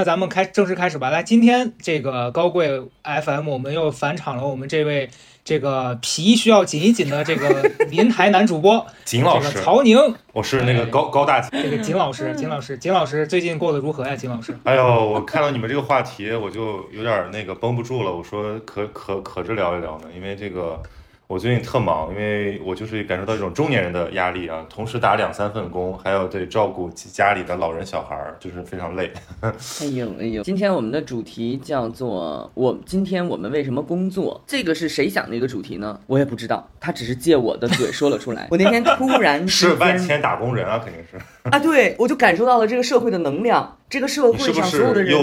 那咱们开正式开始吧。来，今天这个高贵 FM，我们又返场了。我们这位这个皮需要紧一紧的这个 临台男主播 景老师，曹宁，我是那个高高大这个景老师，景老师，景老师最近过得如何呀？景老师，哎呦，我看到你们这个话题，我就有点那个绷不住了。我说可可可着聊一聊呢，因为这个。我最近特忙，因为我就是感受到一种中年人的压力啊，同时打两三份工，还要得照顾家里的老人小孩儿，就是非常累。哎呦哎呦，今天我们的主题叫做我今天我们为什么工作？这个是谁想的一个主题呢？我也不知道，他只是借我的嘴说了出来。我那天突然 是万千打工人啊，肯定是啊，对我就感受到了这个社会的能量，这个社会上所有的人。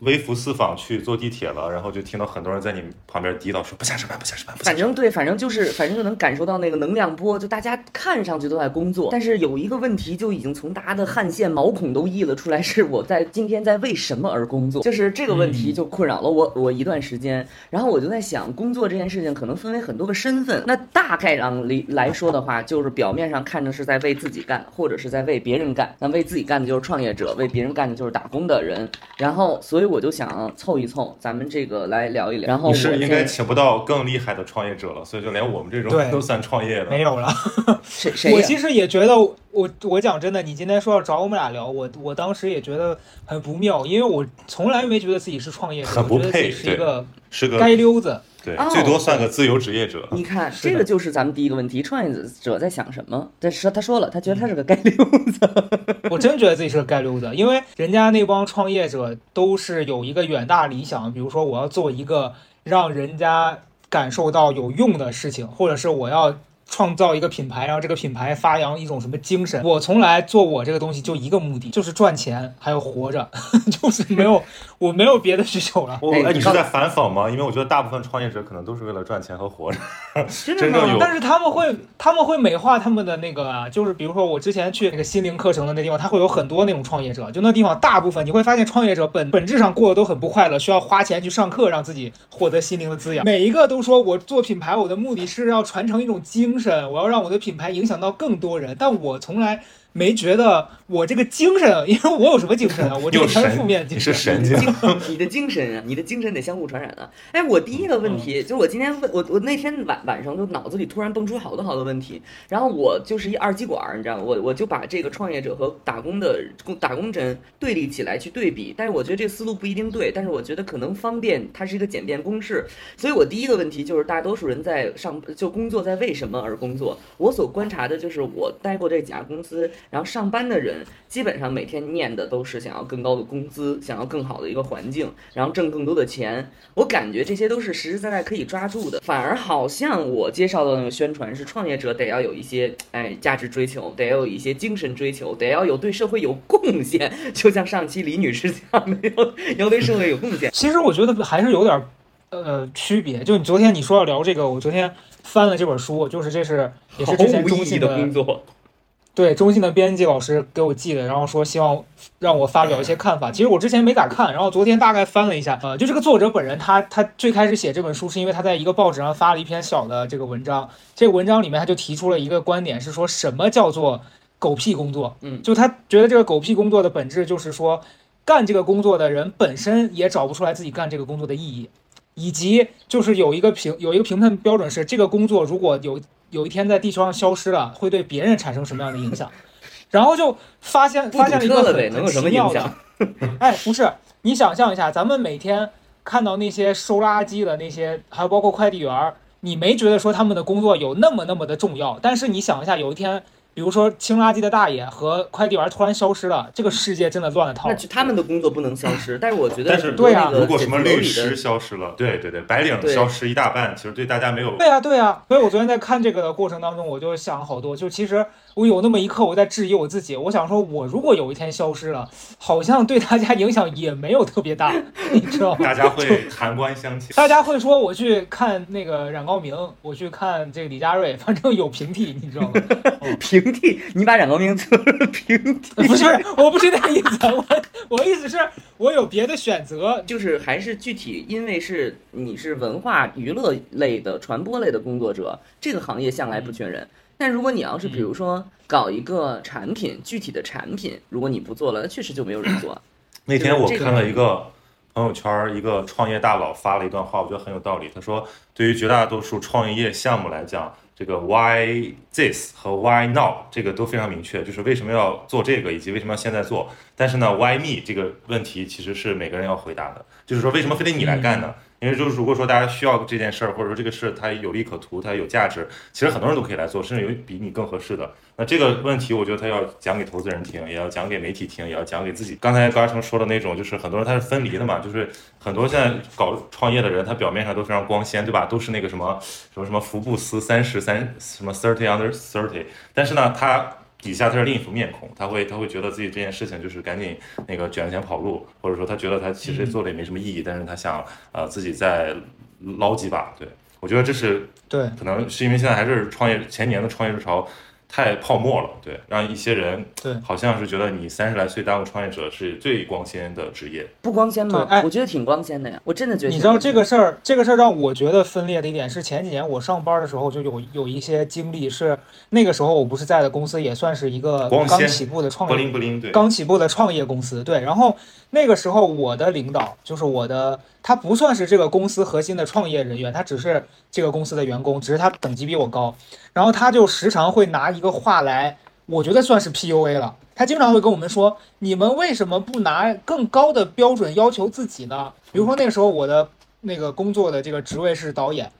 微服私访去坐地铁了，然后就听到很多人在你旁边嘀叨说不想上班，不想上班。反正对，反正就是，反正就能感受到那个能量波，就大家看上去都在工作，但是有一个问题就已经从大家的汗腺毛孔都溢了出来，是我在今天在为什么而工作？就是这个问题就困扰了我我一段时间，然后我就在想，工作这件事情可能分为很多个身份，那大概上来来说的话，就是表面上看着是在为自己干，或者是在为别人干。那为自己干的就是创业者，为别人干的就是打工的人，然后所以。我就想凑一凑，咱们这个来聊一聊。然后你是应该请不到更厉害的创业者了，所以就连我们这种都算创业的没有了。谁谁？我其实也觉得，我我讲真的，你今天说要找我们俩聊，我我当时也觉得很不妙，因为我从来没觉得自己是创业者，很不配，是一个是个街溜子。对，最多算个自由职业者。你看，这个就是咱们第一个问题：创业者在想什么？但是他说了，他觉得他是个街溜子。我真觉得自己是个街溜子，因为人家那帮创业者都是有一个远大理想，比如说我要做一个让人家感受到有用的事情，或者是我要。创造一个品牌，然后这个品牌发扬一种什么精神？我从来做我这个东西就一个目的，就是赚钱，还有活着，就是没有，我没有别的需求了。我哎，你是在反讽吗？因为我觉得大部分创业者可能都是为了赚钱和活着。真的吗？但是他们会，他们会美化他们的那个啊，就是比如说我之前去那个心灵课程的那地方，他会有很多那种创业者，就那地方大部分你会发现创业者本本质上过得都很不快乐，需要花钱去上课让自己获得心灵的滋养。每一个都说我做品牌，我的目的是要传承一种精。我要让我的品牌影响到更多人，但我从来。没觉得我这个精神，因为我有什么精神啊？我这个全是负面精神。你是神经，你的精神啊，你的精神得相互传染啊！哎，我第一个问题就是，我今天问我，我那天晚晚上就脑子里突然蹦出好多好多问题，然后我就是一二极管，你知道吗？我我就把这个创业者和打工的工打工人对立起来去对比，但是我觉得这个思路不一定对，但是我觉得可能方便，它是一个简便公式。所以我第一个问题就是，大多数人在上就工作在为什么而工作？我所观察的就是我待过这几家公司。然后上班的人基本上每天念的都是想要更高的工资，想要更好的一个环境，然后挣更多的钱。我感觉这些都是实实在在可以抓住的。反而好像我介绍的那个宣传是创业者得要有一些哎价值追求，得要有一些精神追求，得要有对社会有贡献。就像上期李女士讲的，要要对社会有贡献。其实我觉得还是有点呃区别。就你昨天你说要聊这个，我昨天翻了这本书，就是这是也是之前中信的工作。对中信的编辑老师给我寄的，然后说希望让我发表一些看法。其实我之前没咋看，然后昨天大概翻了一下，呃，就这个作者本人，他他最开始写这本书是因为他在一个报纸上发了一篇小的这个文章，这个文章里面他就提出了一个观点，是说什么叫做狗屁工作？嗯，就他觉得这个狗屁工作的本质就是说，干这个工作的人本身也找不出来自己干这个工作的意义，以及就是有一个评有一个评判标准是这个工作如果有。有一天在地球上消失了，会对别人产生什么样的影响？然后就发现发现了一个很奇妙的，哎，不是，你想象一下，咱们每天看到那些收垃圾的那些，还有包括快递员，你没觉得说他们的工作有那么那么的重要？但是你想一下，有一天。比如说清垃圾的大爷和快递员突然消失了，这个世界真的乱了套。那他们的工作不能消失，但是我觉得，但是对啊，如果什么律师消失了，对对对，白领消失一大半，其实对大家没有。对啊对啊，所以我昨天在看这个的过程当中，我就想好多，就其实。我有那么一刻，我在质疑我自己。我想说，我如果有一天消失了，好像对大家影响也没有特别大，你知道吗？大家会寒官相 庆，大家会说我去看那个冉高明，我去看这个李佳瑞，反正有平替，你知道吗？平替，你把冉高明做平替？不是，我不是那个意思，我我意思是，我有别的选择，就是还是具体，因为是你是文化娱乐类的、传播类的工作者，这个行业向来不缺人。但如果你要是比如说搞一个产品，具体的产品，如果你不做了，那确实就没有人做。那天我看了一个朋友圈儿，一个创业大佬发了一段话，我觉得很有道理。他说，对于绝大多数创业项目来讲，这个 why this 和 why now 这个都非常明确，就是为什么要做这个，以及为什么要现在做。但是呢，why me 这个问题其实是每个人要回答的，就是说为什么非得你来干呢？因为就是如果说大家需要这件事儿，或者说这个事它有利可图，它有价值，其实很多人都可以来做，甚至有比你更合适的。那这个问题，我觉得他要讲给投资人听，也要讲给媒体听，也要讲给自己。刚才高嘉诚说的那种，就是很多人他是分离的嘛，就是很多现在搞创业的人，他表面上都非常光鲜，对吧？都是那个什么什么什么福布斯三十三什么 thirty under thirty，但是呢，他底下他是另一副面孔，他会他会觉得自己这件事情就是赶紧那个卷钱跑路，或者说他觉得他其实做的也没什么意义，但是他想呃自己再捞几把。对我觉得这是对，可能是因为现在还是创业前年的创业热潮太泡沫了，对，让一些人对好像是觉得你三十来岁当个创业者是最光鲜的职业。不光鲜吗？我觉得挺光鲜的呀，我真的觉得。你知道这个事儿，这个事儿让我觉得分裂的一点是，前几年我上班的时候就有有一些经历，是那个时候我不是在的公司也算是一个刚起步的创业不灵不灵，对，刚起步的创业公司，对。然后那个时候我的领导就是我的，他不算是这个公司核心的创业人员，他只是这个公司的员工，只是他等级比我高。然后他就时常会拿一个话来，我觉得算是 PUA 了。他经常会跟我们说：“你们为什么不拿更高的标准要求自己呢？”比如说那个时候我的那个工作的这个职位是导演，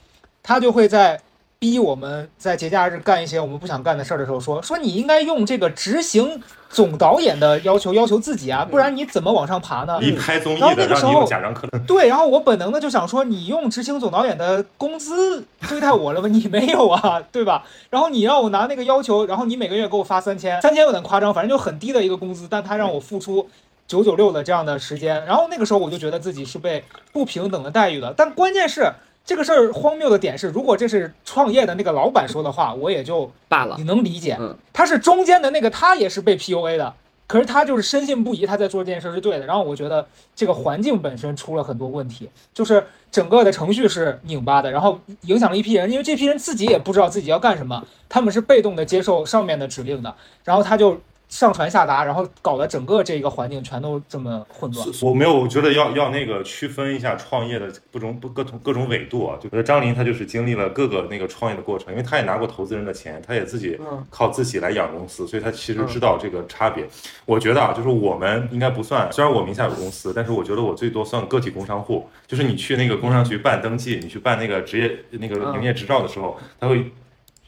他就会在逼我们在节假日干一些我们不想干的事儿的时候说：“说你应该用这个执行总导演的要求要求自己啊，不然你怎么往上爬呢？”你拍综艺然后那个时候 对，然后我本能的就想说，你用执行总导演的工资对待我了吗？你没有啊，对吧？然后你让我拿那个要求，然后你每个月给我发三千，三千有点夸张，反正就很低的一个工资，但他让我付出九九六的这样的时间，然后那个时候我就觉得自己是被不平等的待遇的。但关键是这个事儿荒谬的点是，如果这是创业的那个老板说的话，我也就罢了你。能理解嗯，他是中间的那个，他也是被 PUA 的，可是他就是深信不疑，他在做这件事是对的。然后我觉得这个环境本身出了很多问题，就是整个的程序是拧巴的，然后影响了一批人，因为这批人自己也不知道自己要干什么，他们是被动的接受上面的指令的，然后他就上传下达，然后搞得整个这个环境全都这么混乱。我没有，我觉得要要那个区分一下创业的各种不各种各种纬度啊。就觉得张琳她就是经历了各个那个创业的过程，因为她也拿过投资人的钱，她也自己嗯靠自己来养公司，所以她其实知道这个差别。我觉得啊，就是我们应该不算，虽然我名下有公司，但是我觉得我最多算个体工商户。就是你去那个工商局办登记，你去办那个职业那个嗯营业执照的时候，他会。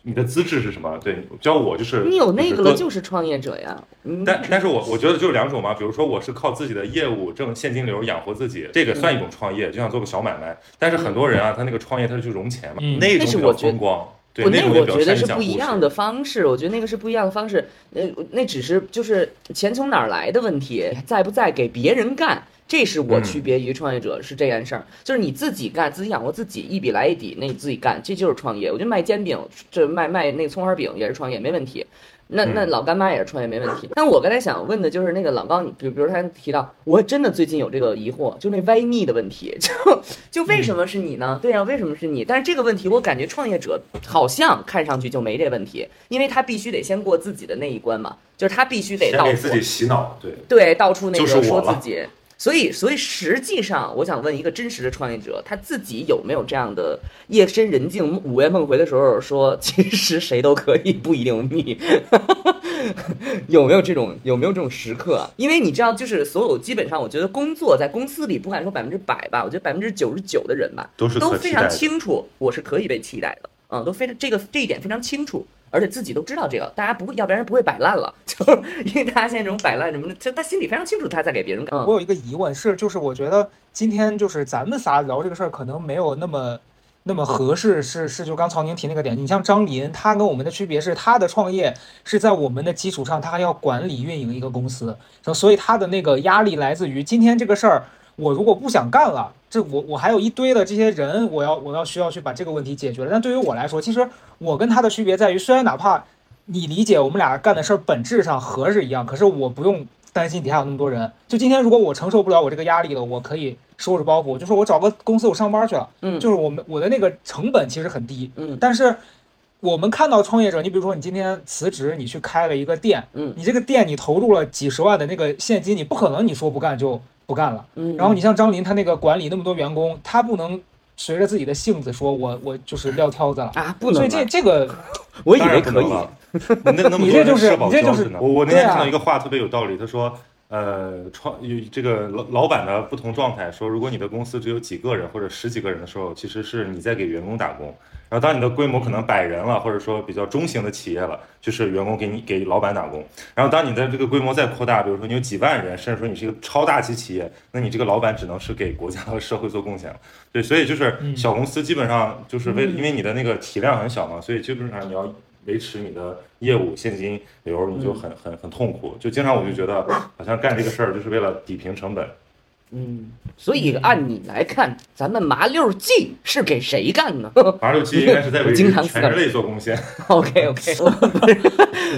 你的资质是什么？对，教我就是你有那个了，就是创业者呀。嗯但但是我我觉得就是两种嘛，比如说我是靠自己的业务挣现金流养活自己，这个算一种创业，就像做个小买卖。但是很多人啊，他那个创业他是去融钱嘛，嗯那种比较风光，对，我那我觉得是不一样的。方式，我觉得那个是不一样的方式。那，那只是就是钱从哪儿来的问题，在不在给别人干，这是我嗯区别于创业者是这件事儿。就是你自己干，自己养活自己，一笔来一笔，那你自己干，这就是创业。我觉得卖煎饼，这卖卖那个葱花饼也是创业，没问题。那那嗯老干妈也是创业没问题。但我刚才想问的就是那个老高，你比如比如他提到，我真的最近有这个疑惑，就那歪腻的问题，就就为什么是你呢？对呀、为什么是你？但是这个问题，我感觉创业者好像看上去就没这问题，因为他必须得先过自己的那一关嘛，就是他必须得给自己洗脑，对，对到处那个说自己。所以，所以实际上，我想问一个真实的创业者，他自己有没有这样的夜深人静、午夜梦回的时候说，其实谁都可以，不一定密，有没有这种有没有这种时刻啊？因为你知道，就是所有基本上，我觉得工作在公司里，不敢说百分之百吧，我觉得百分之九十九的人吧，都是都非常。清楚我是可以被期待的，嗯，都非常这个这一点非常清楚，而且自己都知道这个，大家不会，要不然不会摆烂了，就因为大家现在这种摆烂什么的，就他心里非常清楚他在给别人干。我有一个疑问是，就是我觉得今天就是咱们仨聊这个事儿，可能没有那么那么合适。是是，就刚曹宁提那个点，你像张林，他跟我们的区别是，他的创业是在我们的基础上，他还要管理运营一个公司，所以他的那个压力来自于今天这个事儿，我如果不想干了，这我我还有一堆的这些人，我要我要需要去把这个问题解决了。但对于我来说，其实我跟他的区别在于，虽然哪怕你理解我们俩干的事儿本质上合是一样，可是我不用担心底下有那么多人。就今天如果我承受不了我这个压力了，我可以收拾包袱，就说我找个公司我上班去了，嗯就是我们我的那个成本其实很低，嗯但是我们看到创业者，你比如说你今天辞职，你去开了一个店，嗯你这个店你投入了几十万的那个现金，你不可能你说不干就不干了。嗯，然后你像张林他那个管理那么多员工，他不能随着自己的性子说我我就是撂挑子了。啊，不所以，这这个 我以为可以。你这就是人社保你这就是我我那天看到一个话特别有道理，他说。呃，创有这个老老板的不同状态，说如果你的公司只有几个人或者十几个人的时候，其实是你在给员工打工。然后当你的规模可能百人了，或者说比较中型的企业了，就是员工给你给老板打工。然后当你的这个规模再扩大，比如说你有几万人，甚至说你是一个超大级企业，那你这个老板只能是给国家和社会做贡献了。对，所以就是小公司基本上就是为因 为你的那个体量很小嘛，所以基本上你要维持你的业务现金流，你就很很很痛苦。就经常我就觉得好像干这个事儿就是为了抵平成本。嗯，所以按你来看，咱们麻六记是给谁干呢 麻六记应该是在为 全人类做贡献。？OK OK，我不是，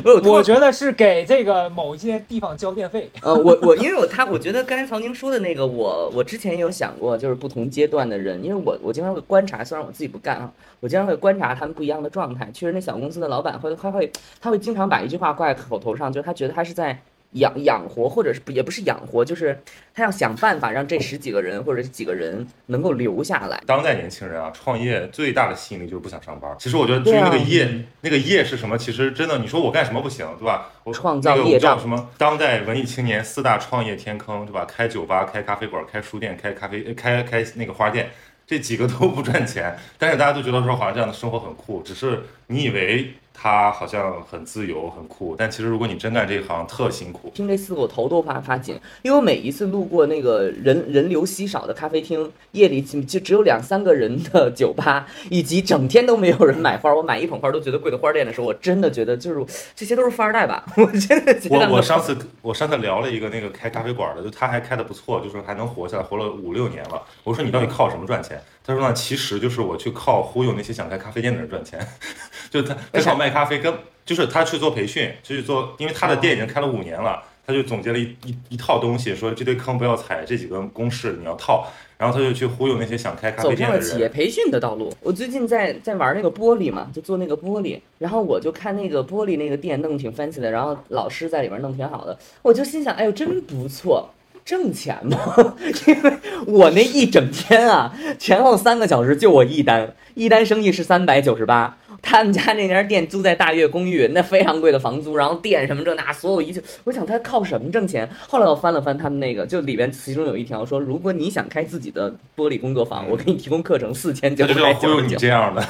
我突我觉得是给这个某一些地方交电费。呃，我我因为我他，我觉得刚才曹宁说的那个，我我之前也有想过，就是不同阶段的人，因为我我经常会观察，虽然我自己不干啊，我经常会观察他们不一样的状态。确实，那小公司的老板会他会他会经常把一句话挂在口头上，就是他觉得他是在养养活，或者是不也不是养活，就是他要想办法让这十几个人或者是几个人能够留下来。当代年轻人啊，创业最大的吸引力就是不想上班。其实我觉得至于那个业，那个业是什么，其实真的，你说我干什么不行，对吧？我创造业障叫什么？当代文艺青年四大创业天坑，对吧？开酒吧、开咖啡馆、开书店、开咖啡、呃开开那个花店，这几个都不赚钱，但是大家都觉得说好像这样的生活很酷，只是你以为他好像很自由、很酷，但其实如果你真干这一行，特辛苦。听这四个我头都发发紧，因为我每一次路过那个人人流稀少的咖啡厅，夜里就就只有两三个人的酒吧，以及整天都没有人买花，我买一捧花都觉得贵的花店的时候，我真的觉得就是这些都是富二代吧，我真的觉得我我上次我上次聊了一个那个开咖啡馆的，就他还开的不错，就说还能活下来，活了五六年了。我说你到底靠什么赚钱？他说呢，其实就是我去靠忽悠那些想开咖啡店的人赚钱，就他他靠卖咖啡跟就是他去做培训，就去做，因为他的店已经开了五年了，他就总结了一一一套东西，说这堆坑不要踩，这几个公式你要套，然后他就去忽悠那些想开咖啡店的上了企业。培训的道路。我最近在在玩那个玻璃嘛，就做那个玻璃，然后我就看那个玻璃那个店弄挺 fancy 的，然后老师在里面弄挺好的，我就心想，哎呦，真不错。挣钱吗？因为我那一整天啊，前后三个小时就我一单，一单生意是三百九十八。他们家那家店租在大悦公寓，那非常贵的房租，然后店什么这那所有一切，我想他靠什么挣钱？后来我翻了翻他们那个，就里边其中有一条说，如果你想开自己的玻璃工作坊，我给你提供课程四千九他就是要百忽悠你九十九，这样的，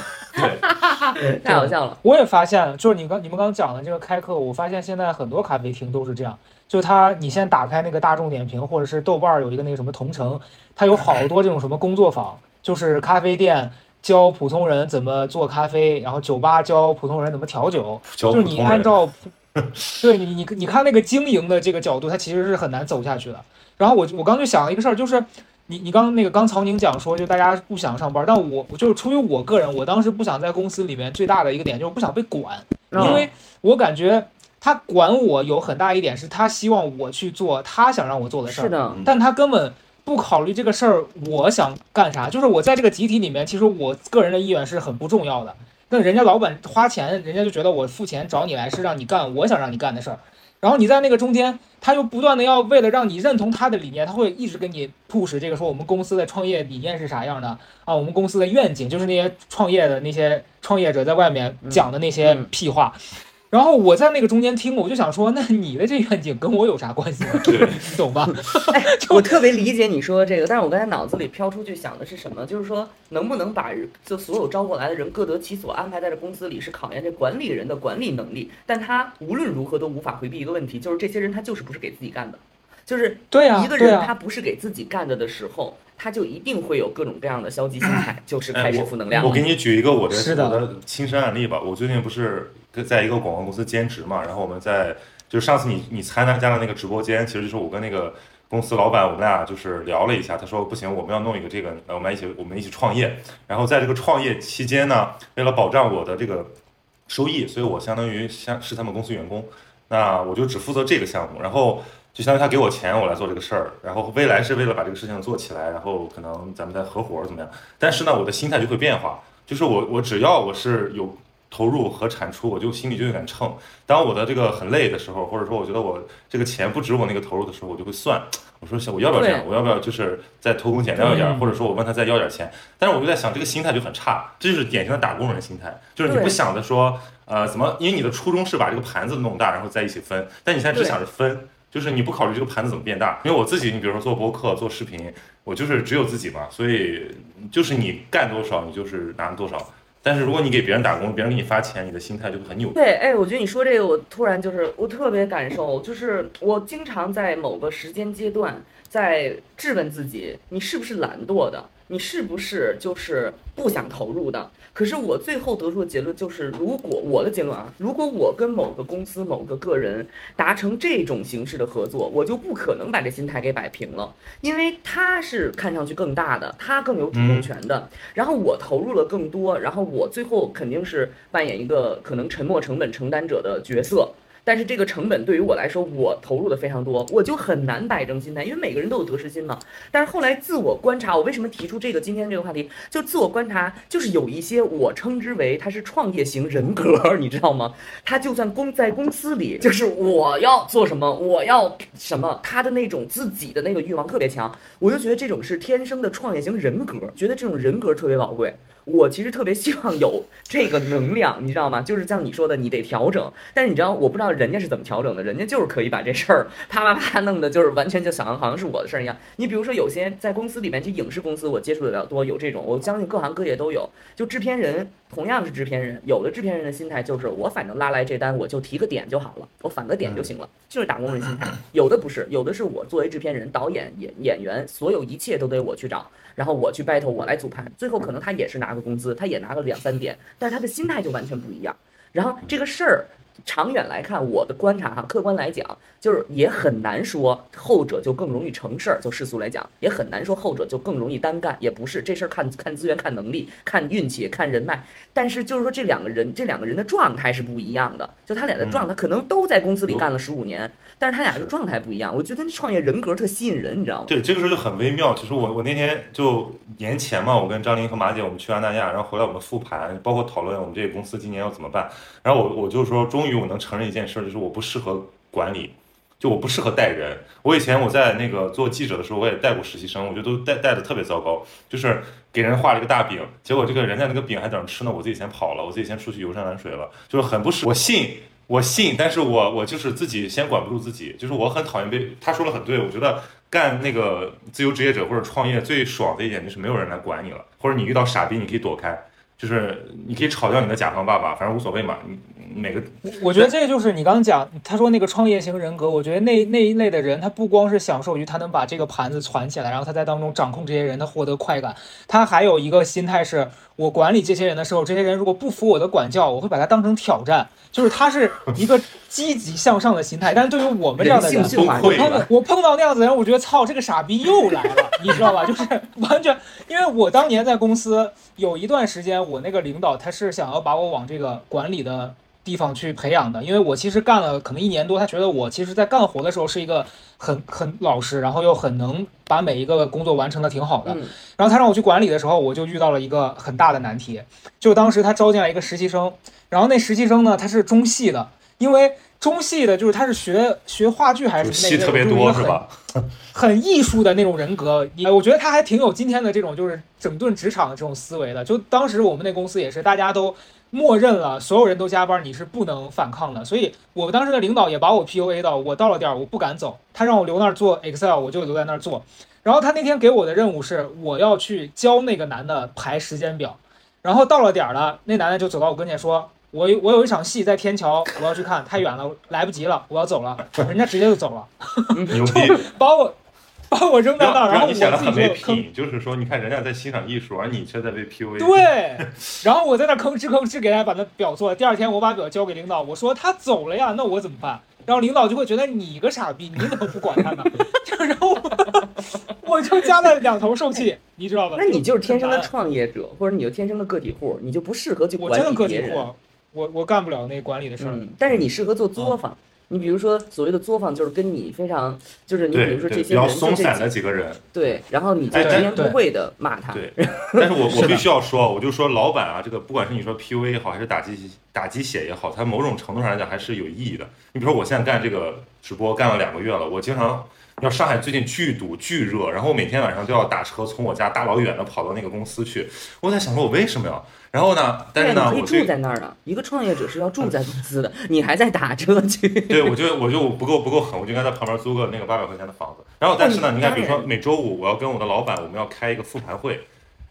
对，太好笑了。我也发现了，就是你刚你们刚讲的这个开课，我发现现在很多咖啡厅都是这样，就他你先打开那个大众点评或者是豆瓣儿有一个那个什么同城，它有好多这种什么工作坊，就是咖啡店教普通人怎么做咖啡，然后酒吧教普通人怎么调酒，就是你。按照，对你你你看那个经营的这个角度，它其实是很难走下去的。然后我我刚就想了一个事儿，就是你你刚那个刚曹宁讲说，就大家不想上班，但我我就是出于我个人，我当时不想在公司里面最大的一个点就是不想被管，嗯因为我感觉他管我有很大一点是他希望我去做他想让我做的事儿，是的，但他根本不考虑这个事儿我想干啥，就是我在这个集体里面，其实我个人的意愿是很不重要的。那人家老板花钱，人家就觉得我付钱找你来是让你干我想让你干的事儿，然后你在那个中间，他又不断的要为了让你认同他的理念，他会一直给你 push 这个说我们公司的创业理念是啥样的啊，我们公司的愿景就是那些创业的那些创业者在外面讲的那些嗯嗯屁话。然后我在那个中间听，我就想说，那你的这愿景跟我有啥关系呢？你 懂吧？哎，我特别理解你说的这个，但是我刚才脑子里飘出去想的是什么？就是说，能不能把人就所有招过来的人各得其所，安排在这公司里，是考验这管理人的管理能力。但他无论如何都无法回避一个问题，就是这些人他就是不是给自己干的，就是对呀、一个、人他不是给自己干的的时候，他就一定会有各种各样的消极心态，就是开始负能量了。我给你举一个我的我的亲身案例吧。我最近不是在一个广告公司兼职嘛，然后我们在就是上次你你参加的那个直播间，其实就是我跟那个公司老板我们俩就是聊了一下，他说不行，我们要弄一个这个，呃我们一起我们一起创业。然后在这个创业期间呢，为了保障我的这个收益，所以我相当于像是他们公司员工，那我就只负责这个项目，然后。就相当于他给我钱，我来做这个事儿，然后未来是为了把这个事情做起来，然后可能咱们再合伙怎么样？但是呢，我的心态就会变化，就是我我只要我是有投入和产出，我就心里就有点秤。当我的这个很累的时候，或者说我觉得我这个钱不值我那个投入的时候，我就会算，我说我要不要这样？我要不要就是再偷工减料一点，嗯或者说我问他再要点钱？但是我就在想，这个心态就很差，这就是典型的打工人心态，就是你不想着说，呃，怎么？因为你的初衷是把这个盘子弄大，然后在一起分，但你现在只想着分。就是你不考虑这个盘子怎么变大，因为我自己，你比如说做播客、做视频，我就是只有自己嘛，所以就是你干多少，你就是拿多少。但是如果你给别人打工，别人给你发钱，你的心态就会很扭曲。对，哎，我觉得你说这个，我突然就是我特别感受，就是我经常在某个时间阶段在质问自己，你是不是懒惰的？你是不是就是不想投入的？可是我最后得出的结论就是，如果我的结论啊，如果我跟某个公司、某个个人达成这种形式的合作，我就不可能把这心态给摆平了，因为他是看上去更大的，他更有主动权的，然后我投入了更多，然后我最后肯定是扮演一个可能沉没成本承担者的角色。但是这个成本对于我来说，我投入的非常多，我就很难摆正心态，因为每个人都有得失心嘛。但是后来自我观察，我为什么提出这个今天这个话题？就自我观察，就是有一些我称之为他是创业型人格，你知道吗？他就算公在公司里，就是我要做什么，我要什么，他的那种自己的那个欲望特别强，我就觉得这种是天生的创业型人格，觉得这种人格特别宝贵。我其实特别希望有这个能量，你知道吗？就是像你说的，你得调整。但是你知道，我不知道人家是怎么调整的，人家就是可以把这事儿啪啪啪弄的，就是完全就想好像是我的事儿一样。你比如说，有些在公司里面，就影视公司，我接触的比较多，有这种，我相信各行各业都有。就制片人同样是制片人，有的制片人的心态就是我反正拉来这单，我就提个点就好了，我返个点就行了，就是打工人心态。有的不是，有的是我作为制片人、导演、演演员，所有一切都得我去找。然后我去 battle，我来组盘，最后可能他也是拿个工资，他也拿个两三点，但是他的心态就完全不一样。然后这个事儿，长远来看，我的观察哈，客观来讲，就是也很难说后者就更容易成事儿，就世俗来讲，也很难说后者就更容易单干，也不是这事儿看看资源、看能力、看运气、看人脉。但是就是说这两个人，这两个人的状态是不一样的，就他俩的状态可能都在公司里干了十五年，但是他俩的状态不一样。我觉得那创业人格特吸引人，你知道吗？对，这个时候就很微妙。其实我我那天就年前嘛，我跟张琳和马姐我们去安那亚，然后回来我们复盘，包括讨论我们这个公司今年要怎么办。然后我我就说，终于我能承认一件事，就是我不适合管理，就我不适合带人。我以前我在那个做记者的时候，我也带过实习生，我觉得都带带的特别糟糕，就是给人画了一个大饼，结果这个人家那个饼还等着吃呢，我自己先跑了，我自己先出去游山玩水了，就是很不适。我信。我信，但是我我就是自己先管不住自己，就是我很讨厌被他说的很对，我觉得干那个自由职业者或者创业最爽的一点就是没有人来管你了，或者你遇到傻逼你可以躲开，就是你可以嘲笑你的甲方爸爸，反正无所谓嘛，你每个我我觉得这个就是你刚刚讲，他说那个创业型人格，我觉得那那一类的人，他不光是享受于他能把这个盘子攒起来，然后他在当中掌控这些人，他获得快感，他还有一个心态是，我管理这些人的时候，这些人如果不服我的管教，我会把他当成挑战，就是他是一个积极向上的心态。但是对于我们这样的人人，性驯化崩溃碰到我碰到那样子的人，我觉得操，这个傻逼又来了，你知道吧？就是完全，因为我当年在公司有一段时间，我那个领导他是想要把我往这个管理的地方去培养的，因为我其实干了可能一年多，他觉得我其实在干活的时候是一个很很老实，然后又很能把每一个工作完成的挺好的。嗯然后他让我去管理的时候，我就遇到了一个很大的难题，就当时他招进来一个实习生，然后那实习生呢他是中戏的，因为中戏的就是他是学学话剧还是什么那戏特别多是吧？很艺术的那种人格，哎，我觉得他还挺有今天的这种就是整顿职场的这种思维的。就当时我们那公司也是，大家都默认了，所有人都加班，你是不能反抗的。所以我当时的领导也把我 PUA 到，我到了点儿我不敢走，他让我留那儿做 Excel，我就留在那儿做。然后他那天给我的任务是，我要去教那个男的排时间表。然后到了点儿了，那男的就走到我跟前说：“我有我有一场戏在天桥，我要去看，太远了，来不及了，我要走了。”人家直接就走了。牛逼，把我把我扔在那儿，然后我你显得很没自己就吭，品，就是说你看人家在欣赏艺术，而你却在被 PUA。对，然后我在那吭哧吭哧给大家把那表做了。第二天我把表交给领导，我说他走了呀，那我怎么办？然后领导就会觉得你个傻逼，你怎么不管他呢？然后我就加了两头受气，你知道吧？那你就是天生的创业者，或者你就天生的个体户，你就不适合去管我真的理别人。个体户，我我干不了那管理的事儿。嗯，但是你适合做作坊，你比如说所谓的作坊，就是跟你非常，就是你比如说这些人松散的几个人，对，然后你就哎直言不讳的骂他。对，但是我我必须要说，我就说老板啊，这个不管是你说 PUA 也好，还是打鸡打鸡血也好，它某种程度上来讲还是有意义的。你比如说我现在干这个直播干了两个月了，我经常。要上海最近巨堵巨热，然后我每天晚上都要打车从我家大老远的跑到那个公司去。我在想说，我为什么要？然后呢？但是呢，我住在那儿的。一个创业者是要住在公司的，你还在打车去。对，我觉得我就不够不够狠，我就应该在旁边租个那个八百块钱的房子。然后，但是呢，哦你看，比如说每周五我要跟我的老板，我们要开一个复盘会。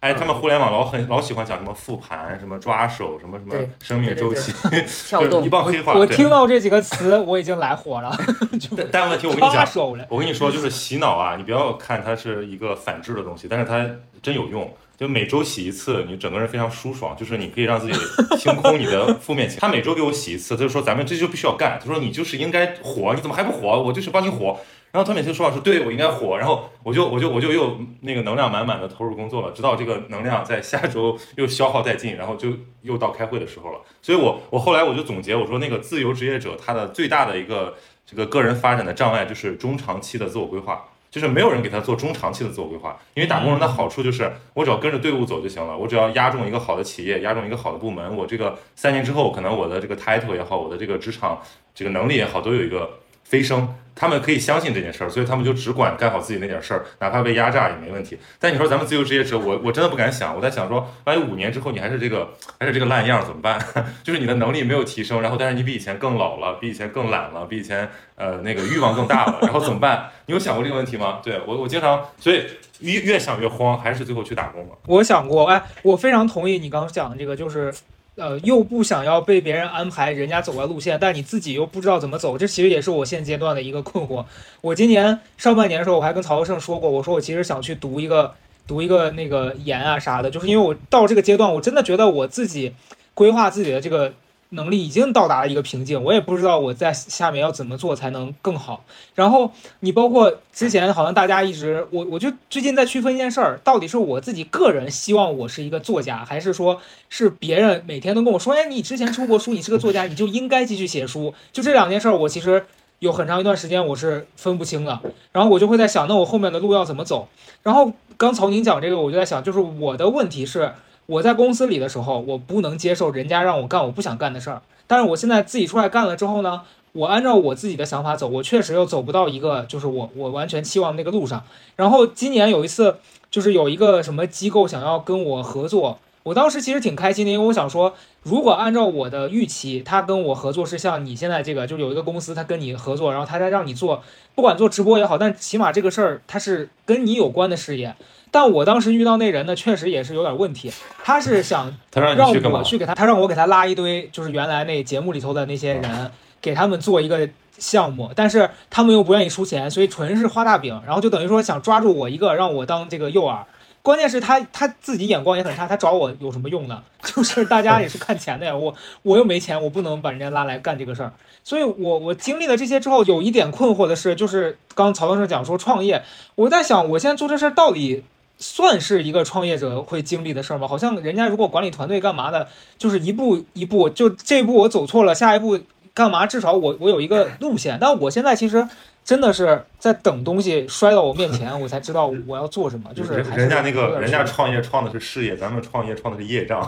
哎，他们互联网老很老喜欢讲什么复盘、什么抓手、什么什么生命周期，跳动就是一帮黑话。我听到这几个词，我已经来火了，但但问题我跟你讲。我跟你说，就是洗脑啊，你不要看它是一个反制的东西，但是它真有用。就每周洗一次，你整个人非常舒爽，就是你可以让自己清空你的负面情绪。他每周给我洗一次，他就说咱们这就必须要干。他说你就是应该火，你怎么还不火？我就是帮你火。然后他每次说老师对我应该火，然后我就我就我就又那个能量满满的投入工作了，直到这个能量在下周又消耗殆尽，然后就又到开会的时候了。所以我我后来我就总结我说那个自由职业者他的最大的一个这个个人发展的障碍就是中长期的自我规划。就是没有人给他做中长期的自我规划，因为打工人的好处就是我只要跟着队伍走就行了，我只要押中一个好的企业，押中一个好的部门，我这个三年之后，可能我的这个 title 也好，我的这个职场这个能力也好，都有一个飞升。他们可以相信这件事儿，所以他们就只管干好自己那点事儿，哪怕被压榨也没问题。但你说咱们自由职业者，我我真的不敢想，我在想说，万一五年之后你还是这个还是这个烂样怎么办？就是你的能力没有提升，然后但是你比以前更老了，比以前更懒了，比以前呃那个欲望更大了，然后怎么办？你有想过这个问题吗？对我我经常，所以越越想越慌，还是最后去打工了。我想过，哎，我非常同意你刚刚讲的这个，就是，呃，又不想要被别人安排人家走完路线，但你自己又不知道怎么走，这其实也是我现阶段的一个困惑。我今年上半年的时候，我还跟曹德胜说过，我说我其实想去读一个读一个那个研啊啥的，就是因为我到这个阶段，我真的觉得我自己规划自己的这个能力已经到达了一个瓶颈，我也不知道我在下面要怎么做才能更好。然后你包括之前好像大家一直我我就最近在区分一件事儿，到底是我自己个人希望我是一个作家，还是说是别人每天都跟我说，哎，你之前出过书，你是个作家，你就应该继续写书。就这两件事儿，我其实有很长一段时间我是分不清的。然后我就会在想，那我后面的路要怎么走？然后刚曹宁讲这个，我就在想，就是我的问题是，我在公司里的时候，我不能接受人家让我干我不想干的事儿。但是我现在自己出来干了之后呢，我按照我自己的想法走，我确实又走不到一个就是我我完全期望的那个路上。然后今年有一次，就是有一个什么机构想要跟我合作，我当时其实挺开心的，因为我想说，如果按照我的预期，他跟我合作是像你现在这个，就有一个公司他跟你合作，然后他再让你做，不管做直播也好，但起码这个事儿它是跟你有关的事业。但我当时遇到那人呢，确实也是有点问题，他是想 他让我？去给他，他让我给他拉一堆，就是原来那节目里头的那些人，给他们做一个项目，但是他们又不愿意出钱，所以纯是画大饼，然后就等于说想抓住我一个，让我当这个诱饵。关键是他他自己眼光也很差，他找我有什么用呢？就是大家也是看钱的呀，我我又没钱，我不能把人家拉来干这个事儿。所以我我经历了这些之后，有一点困惑的是，就是刚曹先生讲说创业，我在想，我现在做这事儿到底算是一个创业者会经历的事儿吗？好像人家如果管理团队干嘛的，就是一步一步，就这一步我走错了，下一步干嘛？至少我我有一个路线。但我现在其实真的是在等东西摔到我面前，我才知道我要做什么。就是人还是人家那个人家创业创的是事业，咱们创业创的是业障。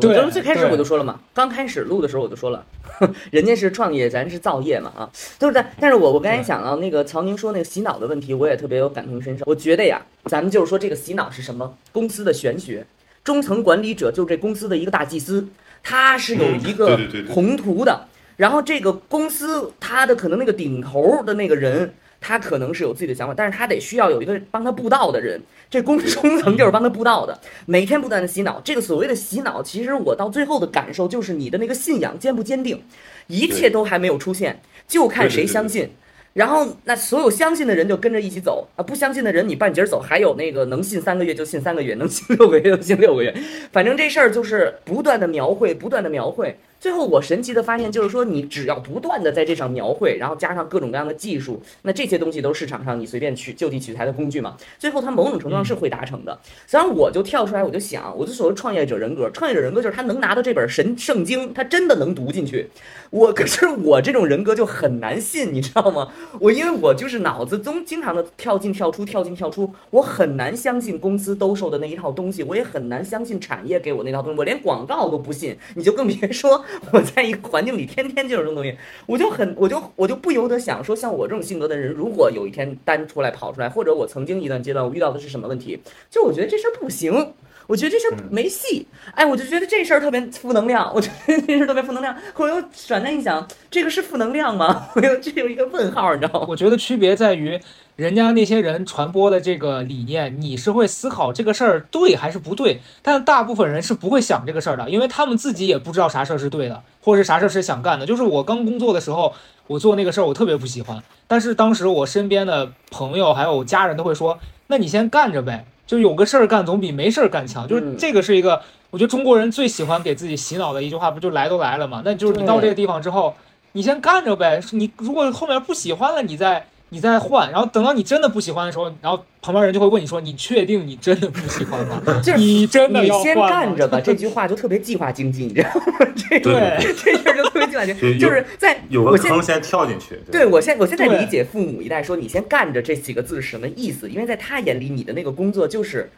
对 咱们最开始我就说了嘛，刚开始录的时候我就说了，人家是创业，咱是造业嘛啊，对不对？但是我我刚才对想到那个曹宁说那个洗脑的问题，我也特别有感同身受。我觉得呀，咱们就是说这个洗脑是什么？公司的玄学，中层管理者就是这公司的一个大祭司，他是有一嗯个对对对对宏图的。然后这个公司他的可能那个顶头的那个人，他可能是有自己的想法，但是他得需要有一个帮他布道的人。这公中层就是帮他布道的，每天不断的洗脑。这个所谓的洗脑，其实我到最后的感受就是你的那个信仰坚不坚定，一切都还没有出现，就看谁相信。然后那所有相信的人就跟着一起走啊，不相信的人你半截走，还有那个能信三个月就信三个月，能信六个月就信六个月，反正这事儿就是不断的描绘，不断的描绘。最后我神奇的发现，就是说你只要不断的在这上描绘，然后加上各种各样的技术，那这些东西都是市场上你随便取就地取材的工具嘛。最后它某种程度上是会达成的。所以我就跳出来，我就想，我就所谓创业者人格，创业者人格就是他能拿到这本神圣经，他真的能读进去。我可是我这种人格就很难信，你知道吗？我因为我就是脑子总经常的跳进跳出，跳进跳出，我很难相信公司兜售的那一套东西，我也很难相信产业给我那套东西，我连广告都不信，你就更别说我在一个环境里天天就是这种东西，我就很我就我就不由得想说，像我这种性格的人，如果有一天单出来跑出来，或者我曾经一段阶段我遇到的是什么问题，就我觉得这事儿不行。我觉得这事儿没戏，哎，我就觉得这事儿特别负能量，我觉得这事儿特别负能量。后来又转念一想，这个是负能量吗？我又这有一个问号，你知道吗？我觉得区别在于，人家那些人传播的这个理念，你是会思考这个事儿对还是不对，但大部分人是不会想这个事儿的，因为他们自己也不知道啥事儿是对的，或者是啥事儿是想干的。就是我刚工作的时候，我做那个事儿，我特别不喜欢，但是当时我身边的朋友还有家人都会说，那你先干着呗。就有个事儿干总比没事儿干强，就是这个是一个，我觉得中国人最喜欢给自己洗脑的一句话，不就来都来了嘛？那就是你到这个地方之后，你先干着呗。你如果后面不喜欢了，你再。你再换，然后等到你真的不喜欢的时候，然后旁边人就会问你说：“你确定你真的不喜欢吗？” 就是你真的你先干着吧。这句话就特别计划经济，你知道吗？这对这事儿就特别计划经济，就是在有个坑先跳进去。对我现我现在理解父母一代说“你先干着”这几个字是什么意思，因为在他眼里，你的那个工作就是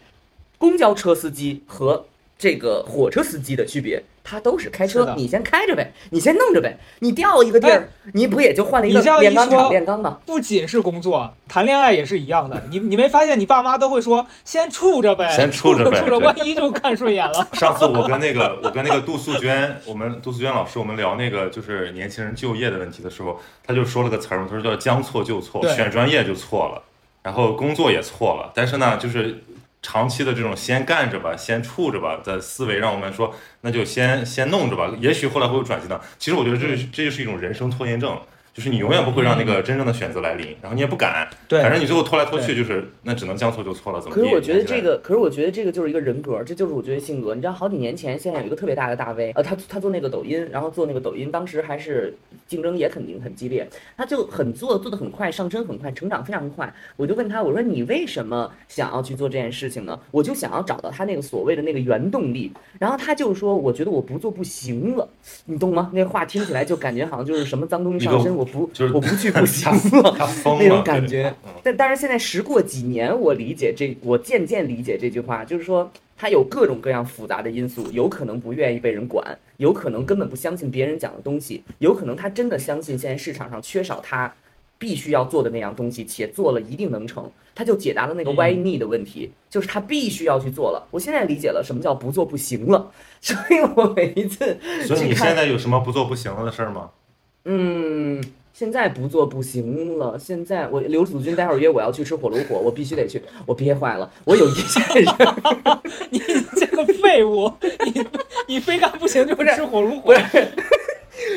公交车司机和。这个火车司机的区别，他都是开车，你先开着呗，你先弄着呗，你调一个地儿，你不也就换了一个炼钢厂炼钢吗？不仅是工作，谈恋爱也是一样的。你你没发现你爸妈都会说先处着呗，先处着呗，处着万一就看顺眼了。上次我跟那个我跟那个杜素娟，我们杜素娟老师，我们聊那个就是年轻人就业的问题的时候，他就说了个词儿，他说叫将错就错，选专业就错了，然后工作也错了，但是呢，就是。长期的这种先干着吧，先处着吧的思维，让我们说那就先先弄着吧，也许后来会有转机的。其实我觉得这这就是一种人生拖延症。就是你永远不会让那个真正的选择来临，然后你也不敢，对，反正你最后拖来拖去，就是那只能将错就错了，怎么？可是我觉得这个，可是我觉得这个就是一个人格，这就是我觉得性格。你知道，好几年前，现在有一个特别大的大 V，呃，他他做那个抖音，然后做那个抖音，当时还是竞争也肯定很激烈，他就很做做的很快，上升很快，成长非常快。我就问他，我说你为什么想要去做这件事情呢？我就想要找到他那个所谓的那个原动力。然后他就说，我觉得我不做不行了，你懂吗？那话听起来就感觉好像就是什么脏东西上身，我不，我不。去不行了，那种感觉。但当然，现在时过几年，我理解这，我渐渐理解这句话，就是说他有各种各样复杂的因素，有可能不愿意被人管，有可能根本不相信别人讲的东西，有可能他真的相信现在市场上缺少他必须要做的那样东西，且做了一定能成，他就解答了那个歪逆的问题，就是他必须要去做了。我现在理解了什么叫不做不行了，所以我每一次，所以你现在有什么不做不行了的事儿吗？嗯。现在不做不行了。现在我刘祖君待会儿约我要去吃火炉火，我必须得去。我憋坏了，我有一件事。你这个废物，你你非干不行就吃火炉火。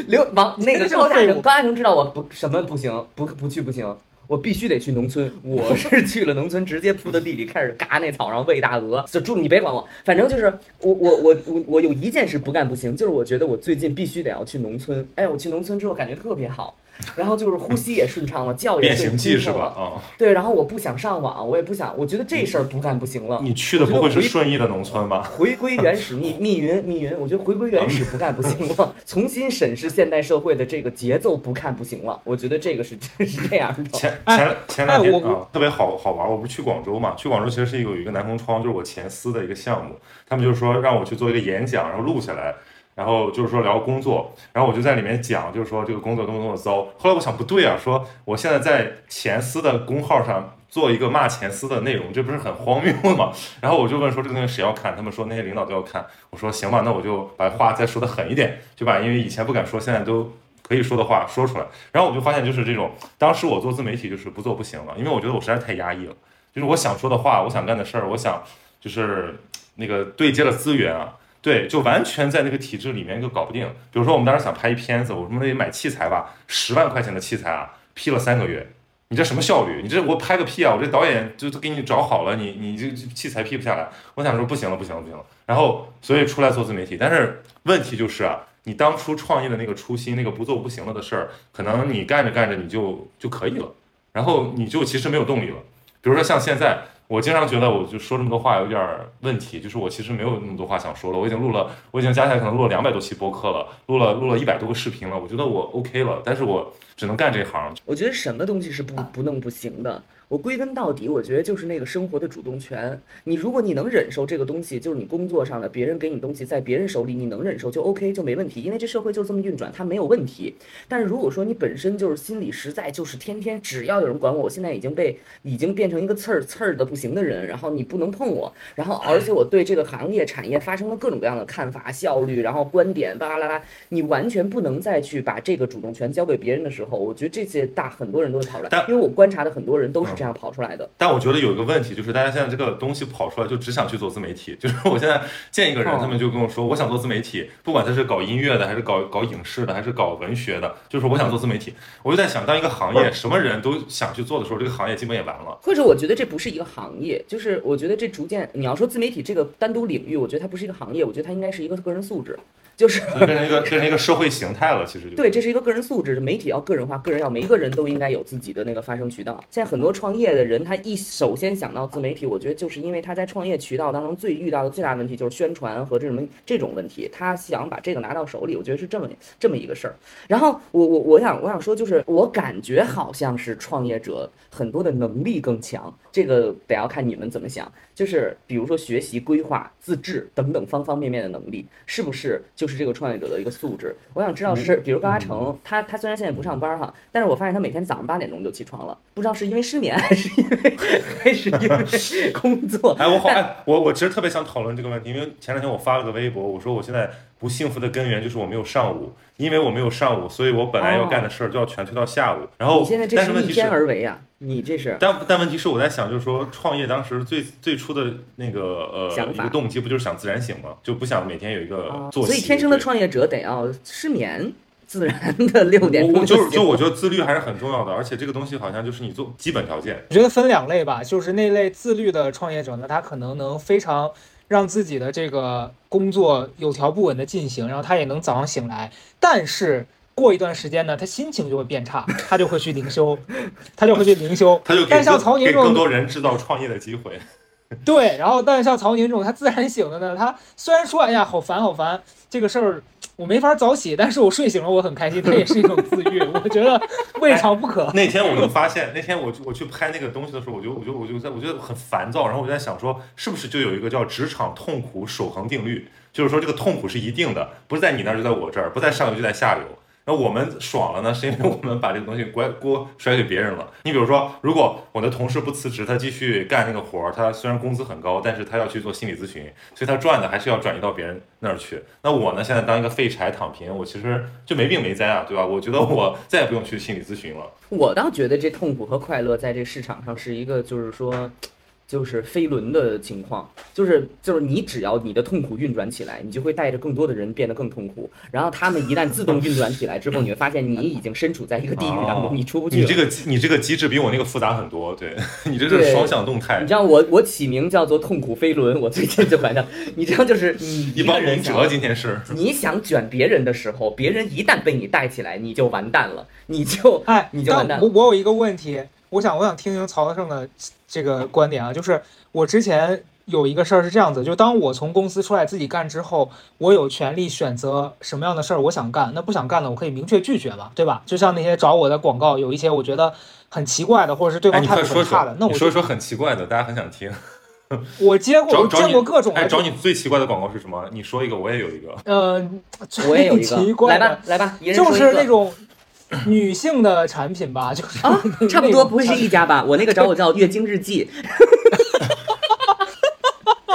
刘王那个高大成，高大成知道我不什么不行，不不去不行，我必须得去农村。我是 去了农村，直接扑到地里开始嘎那草上喂大鹅。就住你别管我，反正就是我我我我我有一件事不干不行，就是我觉得我最近必须得要去农村。哎，我去农村之后感觉特别好。然后就是呼吸也顺畅了，觉也顺畅了。啊，对。然后我不想上网，我也不想，我觉得这事儿不干不行了。你去的不会是顺义的农村吧？回归原始，密密云密云，我觉得回归原始不干不行了。重新审视现代社会的这个节奏不看不行了。我觉得这个是 是这样的。前前前两天啊，特别好好玩。我不是去广州嘛？去广州其实是有一个南风窗，就是我前司的一个项目。他们就是说让我去做一个演讲，然后录下来。然后就是说聊工作，然后我就在里面讲，就是说这个工作多么多么糟。后来我想不对啊，说我现在在前司的公号上做一个骂前司的内容，这不是很荒谬吗？然后我就问说这个东西谁要看？他们说那些领导都要看。我说行吧，那我就把话再说的狠一点，就把因为以前不敢说，现在都可以说的话说出来。然后我就发现就是这种，当时我做自媒体就是不做不行了，因为我觉得我实在太压抑了，就是我想说的话，我想干的事儿，我想就是那个对接的资源啊。对，就完全在那个体制里面就搞不定。比如说，我们当时想拍一片子，我们得买器材吧，十万块钱的器材啊，批了三个月，你这什么效率？你这我拍个屁啊！我这导演就都给你找好了，你你这器材批不下来。我想说不行了，不行了，不行了。然后所以出来做自媒体，但是问题就是啊，你当初创业的那个初心，那个不做不行了的事儿，可能你干着干着你就就可以了，然后你就其实没有动力了。比如说像现在，我经常觉得我就说这么多话有点儿问题，就是我其实没有那么多话想说了。我已经录了，我已经加起来可能录了两百多期播客了，录了录了一百多个视频了。我觉得我 OK 了，但是我只能干这行。我觉得什么东西是不不弄不行的。我归根到底，我觉得就是那个生活的主动权。你如果你能忍受这个东西，就是你工作上的别人给你东西在别人手里，你能忍受就 OK 就没问题，因为这社会就这么运转，它没有问题。但是如果说你本身就是心里实在就是天天只要有人管我，我现在已经被已经变成一个刺儿刺儿的不行的人，然后你不能碰我，然后而且我对这个行业产业发生了各种各样的看法、效率，然后观点巴拉巴拉，你完全不能再去把这个主动权交给别人的时候，我觉得这些大很多人都会跑出来但，因为我观察的很多人都是这样跑出来的。但我觉得有一个问题，就是大家现在这个东西跑出来，就只想去做自媒体。就是我现在见一个人，哦他们就跟我说，我想做自媒体，不管他是搞音乐的，还是搞搞影视的，还是搞文学的，就是我想做自媒体。我就在想，当一个行业什么人都想去做的时候，这个行业基本也完了。或者我觉得这不是一个行业，就是我觉得这逐渐，你要说自媒体这个单独领域，我觉得它不是一个行业，我觉得它应该是一个个人素质，就是变成一个变成一个社会形态了，其实就对，这是一个个人素质，媒体要个人化，个人要每一个人都应该有自己的那个发声渠道。现在很多创业的人，他一首先想到自媒体，我觉得就是因为他在创业渠道当中最遇到的最大问题就是宣传和这种这种问题，他想把这个拿到手里，我觉得是这么这么一个事儿。然后我我我想我想说，就是我感觉好像是创业者很多的能力更强，这个得要看你们怎么想。就是比如说学习、规划、自制等等方方面面的能力，是不是就是这个创业者的一个素质？我想知道是，比如高嘉诚，他他虽然现在不上班哈，但是我发现他每天早上八点钟就起床了，不知道是因为失眠还是因为还是因为 工作。哎，我好哎，我我其实特别想讨论这个问题，因为前两天我发了个微博，我说我现在不幸福的根源就是我没有上午，因为我没有上午，所以我本来要干的事儿就要全推到下午。然后，哦你现在这但是问题是是逆天，而为啊，你这是但但问题是我在想，就是说创业当时最最初的那个呃想一个动机，不就是想自然醒吗？就不想每天有一个啊，作息。所以天生的创业者得要失眠，自然的六点就是就我觉得自律还是很重要的，而且这个东西好像就是你做基本条件。我觉得分两类吧，就是那类自律的创业者呢，他可能能非常让自己的这个工作有条不紊的进行，然后他也能早上醒来，但是。过一段时间呢，他心情就会变差，他就会去灵修，他就会去灵修。他就但像曹宁这种更多人制造创业的机会。对，然后但是像曹宁这种他自然醒的呢，他虽然说哎呀好烦好烦，这个事儿我没法早起，但是我睡醒了我很开心，这也是一种自愈，我觉得未尝不可。那天我就发现，那天我我去拍那个东西的时候，我就我就我就在我觉得很烦躁，然后我就在想说，是不是就有一个叫职场痛苦守恒定律，就是说这个痛苦是一定的，不是在你那儿就在我这儿，不在上游就在下游。那我们爽了呢，是因为我们把这个东西锅锅甩给别人了。你比如说，如果我的同事不辞职，他继续干那个活儿，他虽然工资很高，但是他要去做心理咨询，所以他赚的还是要转移到别人那儿去。那我呢，现在当一个废柴躺平，我其实就没病没灾啊，对吧？我觉得我再也不用去心理咨询了。我倒觉得这痛苦和快乐在这市场上是一个，就是说，就是飞轮的情况，就是就是你只要你的痛苦运转起来，你就会带着更多的人变得更痛苦，然后他们一旦自动运转起来之后，你会发现你已经身处在一个地狱当中，哦你出不去。你这个你这个机制比我那个复杂很多，对你这是双向动态你知，道我我起名叫做痛苦飞轮，我最近就反正你知道就是你 一帮人想者今天是。你想卷别人的时候，别人一旦被你带起来，你就完蛋了，你就哎，你就完蛋了。我我有一个问题，我想我想听听曹德胜的这个观点啊，就是我之前有一个事儿是这样子，就当我从公司出来自己干之后，我有权利选择什么样的事儿我想干，那不想干的我可以明确拒绝嘛，对吧？就像那些找我的广告，有一些我觉得很奇怪的，或者是对哎，方态度很差的，说，那我说一说很奇怪的，大家很想听。我接过我见过各种哎，的，找你最奇怪的广告是什么？你说一个，我也有一个。呃，我也有一最 奇个，怪的来吧，来吧，就是那种 女性的产品吧，就是啊，差不多不会是一家吧？我那个找我叫月经日记。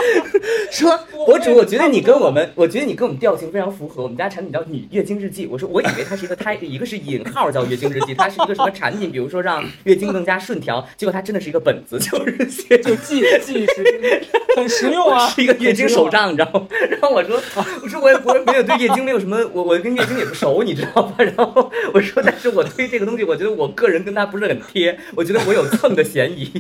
说博主，我觉得你跟我们，我觉得你跟我们调性非常符合。我们家产品叫“女月经日记”，我说我以为它是一个胎，一个是引号叫“月经日记”，它是一个什么产品？比如说让月经更加顺调，结果它真的是一个本子，就是写就记记时很实用啊，是一个月经手账，你知道吗？然后我说，我说我也我也没有对月经没有什么，我我跟月经也不熟，你知道吧？然后我说，但是我推这个东西，我觉得我个人跟它不是很贴，我觉得我有蹭的嫌疑。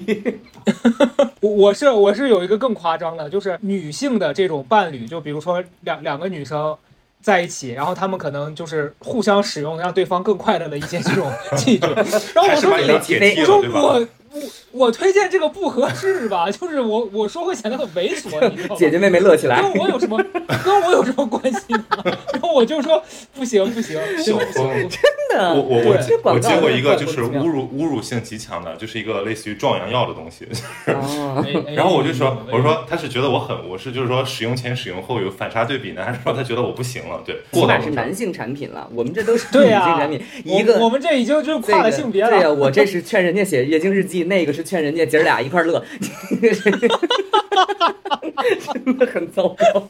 我我是我是有一个更夸张的，就是女性的这种伴侣，就比如说两两个女生，在一起，然后他们可能就是互相使用让对方更快乐的一些这种 器具。然后我说你我说？我我我推荐这个不合适吧，就是我我说会显得很猥琐，你知道吗？姐姐妹妹乐起来。跟我有什么 跟我有什么关系呢？然后我就说不行不行，不小行。真的，我我我我广告接过一个就是侮辱侮辱性极强的，就是一个类似于壮阳药的东西。然后我就说，哎我说他是觉得我很，我是就是说使用前使用后有反差对比呢，还是说他觉得我不行了？对，起过到了码是男性产品了，我们这都是女性产品。我一个我们这已经就是跨了性别对呀，了。我这是劝人家写月经日记，那个是劝人家姐儿俩一块儿乐，真的很糟糕。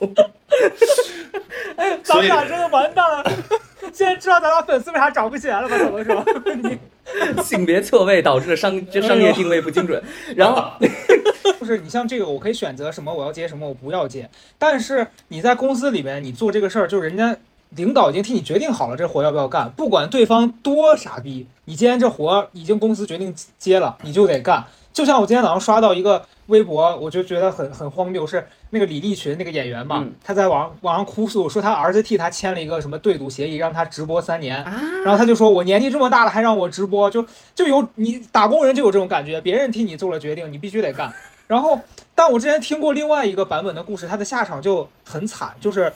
咱们俩真的完蛋了。现在知道咱俩粉丝为啥涨不起来了吧？怎么说？你 性别错位导致的商这商业定位不精准，然后 就是你像这个，我可以选择什么我要接什么，我不要接。但是你在公司里面，你做这个事儿，就是人家领导已经替你决定好了这活要不要干，不管对方多傻逼，你今天这活已经公司决定接了，你就得干。就像我今天早上刷到一个微博，我就觉得很很荒谬，是那个李立群那个演员嘛，嗯他在网网上哭诉说他儿子替他签了一个什么对赌协议，让他直播三年。啊，然后他就说：“我年纪这么大了，还让我直播，就就有你打工人就有这种感觉，别人替你做了决定，你必须得干。”然后，但我之前听过另外一个版本的故事，他的下场就很惨，就是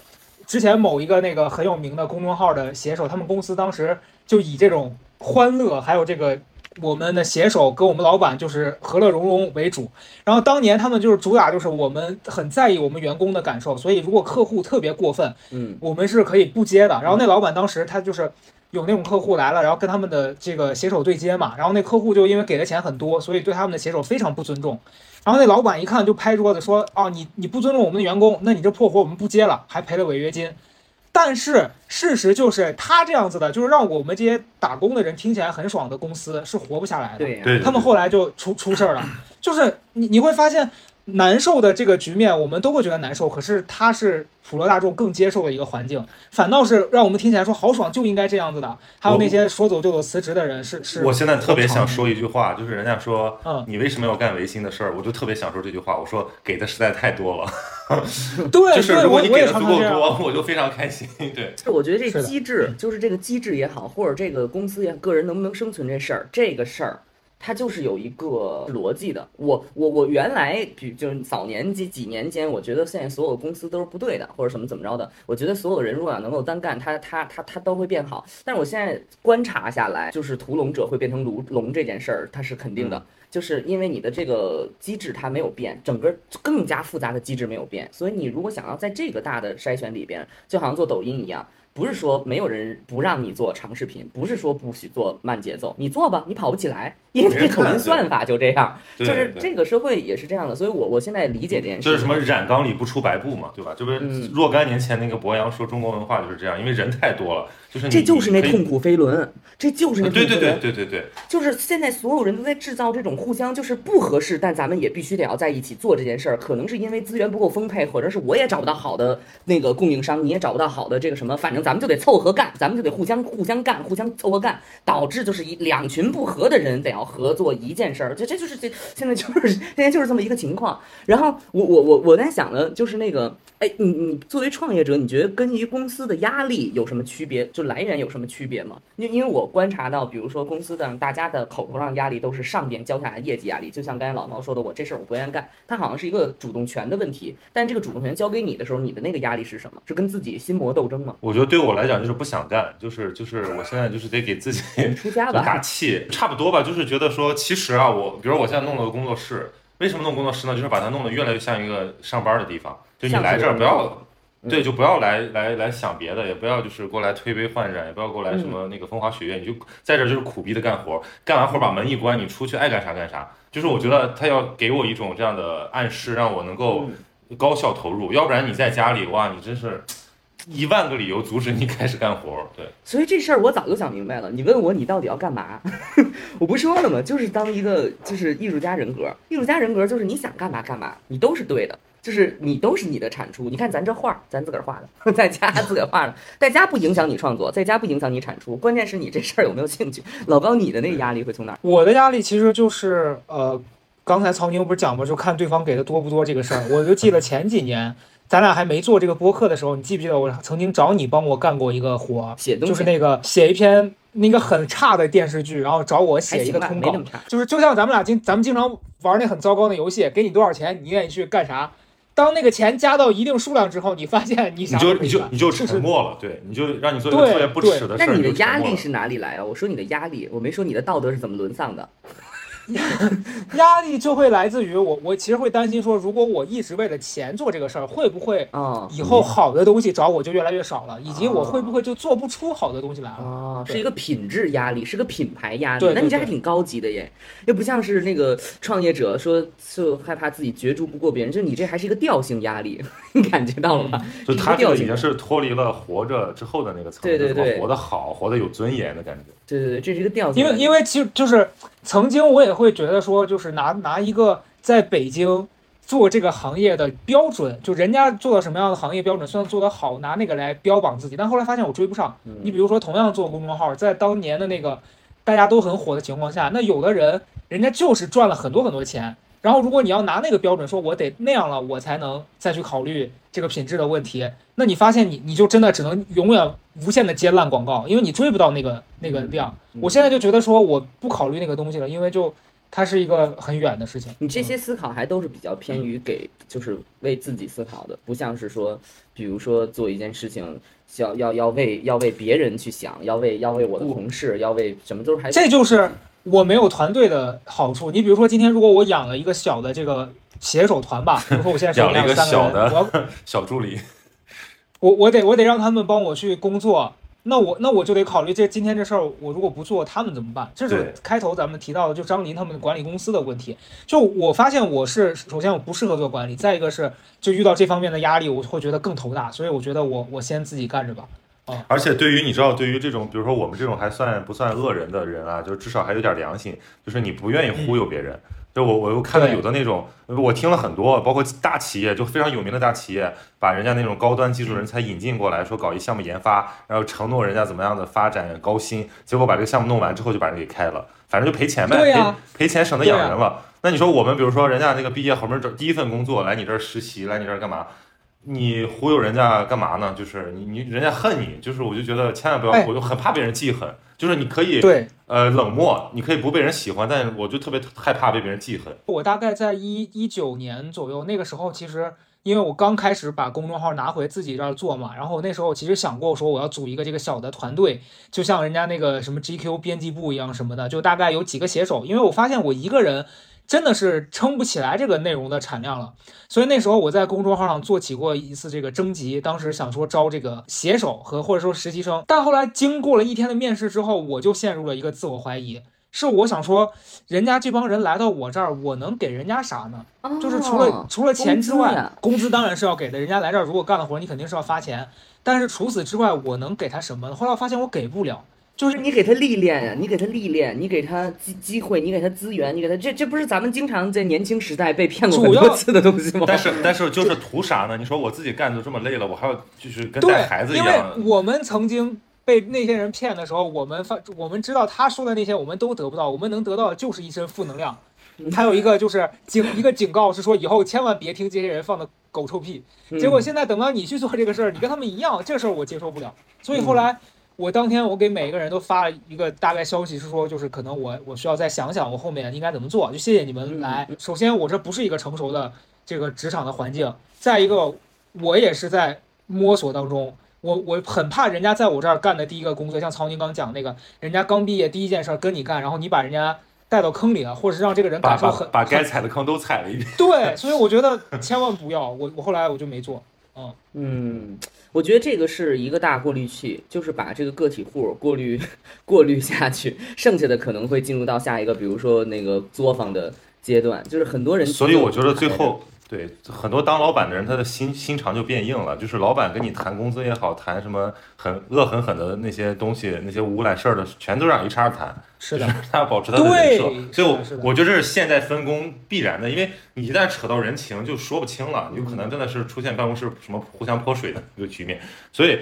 之前某一个那个很有名的公众号的写手，他们公司当时就以这种欢乐，还有这个我们的携手跟我们老板就是和乐融融为主。然后当年他们就是主打就是我们很在意我们员工的感受，所以如果客户特别过分，嗯我们是可以不接的。然后那老板当时他就是有那种客户来了，然后跟他们的这个携手对接嘛，然后那客户就因为给的钱很多，所以对他们的携手非常不尊重。然后那老板一看就拍桌子说：“哦，你你不尊重我们的员工，那你这破活我们不接了，还赔了违约金。”但是事实就是他这样子的，就是让我们这些打工的人听起来很爽的公司是活不下来的。对他们后来就出出事儿了，就是你你会发现难受的这个局面，我们都会觉得难受，可是它是普罗大众更接受的一个环境，反倒是让我们听起来说好爽，就应该这样子的。还有那些说走就走辞职的人是是，我现在特别想说一句话，就是人家说嗯你为什么要干违心的事儿，我就特别想说这句话。我说给的实在太多了，对就是，如果你给我我也的足够。多，我就非常开心。对，我觉得这机制，就是这个机制也好，或者这个公司也个人能不能生存这事儿，这个事儿。它就是有一个逻辑的，我我我原来，比就是早年几几年间，我觉得现在所有公司都是不对的，或者什么怎么着的。我觉得所有人如果要能够单干，他他他他都会变好。但是我现在观察下来，就是屠龙者会变成龙龙这件事儿，它是肯定的。就是因为你的这个机制它没有变，整个更加复杂的机制没有变，所以你如果想要在这个大的筛选里边，就好像做抖音一样，不是说没有人不让你做长视频，不是说不许做慢节奏，你做吧，你跑不起来，因为这抖音算法就这样，就是这个社会也是这样的，所以我我现在理解这件事，就是什么染缸里不出白布嘛，对吧？这不是嗯。若干年前那个博洋说中国文化就是这样，因为人太多了，就是这就是那痛苦飞轮，这就是那痛对对对苦飞轮。对对对，就是现在所有人都在制造这种互相就是不合适，但咱们也必须得要在一起做这件事儿。可能是因为资源不够丰沛，或者是我也找不到好的那个供应商，你也找不到好的这个什么，反正咱们就得凑合干，咱们就得互相互相干，互相凑合干，导致就是一两群不合的人得要合作一件事儿。这这就是这现在就是 现在就是这么一个情况。然后我我我我在想呢，就是那个，哎，你你作为创业者，你觉得跟一公司的压力有什么区别？就来源有什么区别吗？因因为我观察到，比如说公司的大家的口头上压力都是上边交下来业绩压力，就像刚才老毛说的，我这事儿我不愿意干，它好像是一个主动权的问题。但这个主动权交给你的时候，你的那个压力是什么？是跟自己心魔斗争吗？我觉得对我来讲就是不想干，就是就是我现在就是得给自己 出家吧打，气，差不多吧，就是觉得说，其实啊，我比如我现在弄了个工作室，为什么弄工作室呢？就是把它弄得越来越像一个上班的地方，就你来这儿不要。嗯对，就不要来来来想别的，也不要就是过来推杯换盏，也不要过来什嗯么那个风花雪月，你就在这儿就是苦逼的干活，干完活把门一关，你出去爱干啥干啥。就是我觉得他要给我一种这样的暗示，让我能够嗯高效投入，要不然你在家里哇，你真是一万个理由阻止你开始干活。对，所以这事儿我早就想明白了。你问我你到底要干嘛，我不说了吗？就是当一个就是艺术家人格，艺术家人格就是你想干嘛干嘛，你都是对的。就是你都是你的产出，你看咱这画儿，咱自个儿画的，在家自个儿画的，在家不影响你创作，在家不影响你产出，关键是你这事儿有没有兴趣。老高，你的那个压力会从哪儿？我的压力其实就是呃，刚才曹宁不是讲吗？就看对方给的多不多这个事儿，我就记得前几年咱俩还没做这个播客的时候，你记不记得我曾经找你帮我干过一个活儿，写东西就是那个写一篇那个很差的电视剧，然后找我写一，个通稿。就是就像咱们俩经咱们经常玩那很糟糕的游戏，给你多少钱，你愿意去干啥？当那个钱加到一定数量之后，你发现你你就你就你就就是沉默了，对，你就让你做一个对特别不对耻的事儿。那你的压力是哪里来啊？我说你的压力，我没说你的道德是怎么沦丧的。压力就会来自于我，我其实会担心说，如果我一直为了钱做这个事儿，会不会哦以后好的东西找我就越来越少了，以及我会不会就做不出好的东西来了？哦，是一个品质压力，是个品牌压力。对对对那你这还挺高级的耶，又不像是那个创业者说就害怕自己角逐不过别人，就你这还是一个调性压力，你感觉到了吗？就他已经是脱离了活着之后的那个层面，对对对怎么活得好，活得有尊严的感觉。对对对，这是一个调性因。为因为其实就是曾经我也会觉得说，就是拿拿一个在北京做这个行业的标准，就人家做到什么样的行业标准算做得好，拿那个来标榜自己。但后来发现我追不上。嗯你比如说，同样做公众号，在当年的那个大家都很火的情况下，那有的人人家就是赚了很多很多钱。然后，如果你要拿那个标准说，我得那样了，我才能再去考虑这个品质的问题，那你发现你你就真的只能永远无限的接烂广告，因为你追不到那个那个量。嗯我现在就觉得说，我不考虑那个东西了，因为就它是一个很远的事情。你这些思考还都是比较偏于给，就是为自己思考的，不像是说，比如说做一件事情，要要要为要为别人去想，要为要为我的同事，要为什么都是还这就是我没有团队的好处。你比如说，今天如果我养了一个小的这个写手团吧，比如说我现在手里 养了一个有三个人，小的我要 小助理，我我得我得让他们帮我去工作，那我那我就得考虑这今天这事儿，我如果不做，他们怎么办？这是开头咱们提到的，就张林他们管理公司的问题。就我发现我是首先我不适合做管理，再一个是就遇到这方面的压力，我会觉得更头大，所以我觉得我我先自己干着吧。而且对于你知道，对于这种比如说我们这种还算不算恶人的人啊，就至少还有点良心，就是你不愿意忽悠别人。就我我又看到有的那种，我听了很多，包括大企业，就非常有名的大企业，把人家那种高端技术人才引进过来，说搞一项目研发，然后承诺人家怎么样的发展高薪，结果把这个项目弄完之后就把人给开了，反正就赔钱呗，赔赔钱省得养人了。那你说我们比如说人家那个毕业好不容易找第一份工作来你这儿实习，来你这儿干嘛？你忽悠人家干嘛呢？就是你你人家恨你，就是我就觉得千万不要，哎我就很怕被人记恨。就是你可以对呃冷漠，你可以不被人喜欢，但我就特别害怕被别人记恨。我大概在一一九年左右，那个时候其实因为我刚开始把公众号拿回自己这儿做嘛，然后那时候其实想过说我要组一个这个小的团队，就像人家那个什么 GQ 编辑部一样什么的，就大概有几个写手，因为我发现我一个人。真的是撑不起来这个内容的产量了，所以那时候我在公众号上做起过一次这个征集，当时想说招这个写手和或者说实习生，但后来经过了一天的面试之后，我就陷入了一个自我怀疑，是我想说，人家这帮人来到我这儿，我能给人家啥呢？就是除了哦除了钱之外工资，工资当然是要给的。人家来这儿如果干了活，你肯定是要发钱。但是除此之外，我能给他什么呢？后来我发现我给不了，就是你给他历练呀，你给他历练，你给他机机会，你给他资源，你给他这这不是咱们经常在年轻时代被骗过很主要多次的东西吗？但是但是就是图啥呢？你说我自己干的这么累了，我还要就是跟带孩子，一样因为。我们曾经被那些人骗的时候，我们发我们知道他说的那些我们都得不到，我们能得到的就是一身负能量。还有一个就是警一个警告是说以后千万别听这些人放的狗臭屁。嗯结果现在等到你去做这个事儿，你跟他们一样，这事儿我接受不了。所以后嗯来我当天我给每一个人都发了一个大概消息，是说就是可能我我需要再想想我后面应该怎么做。就谢谢你们来。首先我这不是一个成熟的这个职场的环境，再一个我也是在摸索当中。我我很怕人家在我这儿干的第一个工作，像曹宁刚讲那个，人家刚毕业第一件事儿跟你干，然后你把人家带到坑里了，或者是让这个人感受很把该踩的坑都踩了一遍。对，所以我觉得千万不要。我我后来我就没做。嗯，嗯，我觉得这个是一个大过滤器，就是把这个个体户过滤 过滤下去，剩下的可能会进入到下一个，比如说那个作坊的阶段，就是很多人。所以我觉得最后对很多当老板的人，他的心心肠就变硬了。就是老板跟你谈工资也好，谈什么很恶狠狠的那些东西，那些无赖事儿的，全都让 HR 谈。是的，他要保持他的人设，所以我我觉得这是现在分工必然的，因为你一旦扯到人情，就说不清了，有可能真的是出现办公室什么互相泼水的一个局面。所以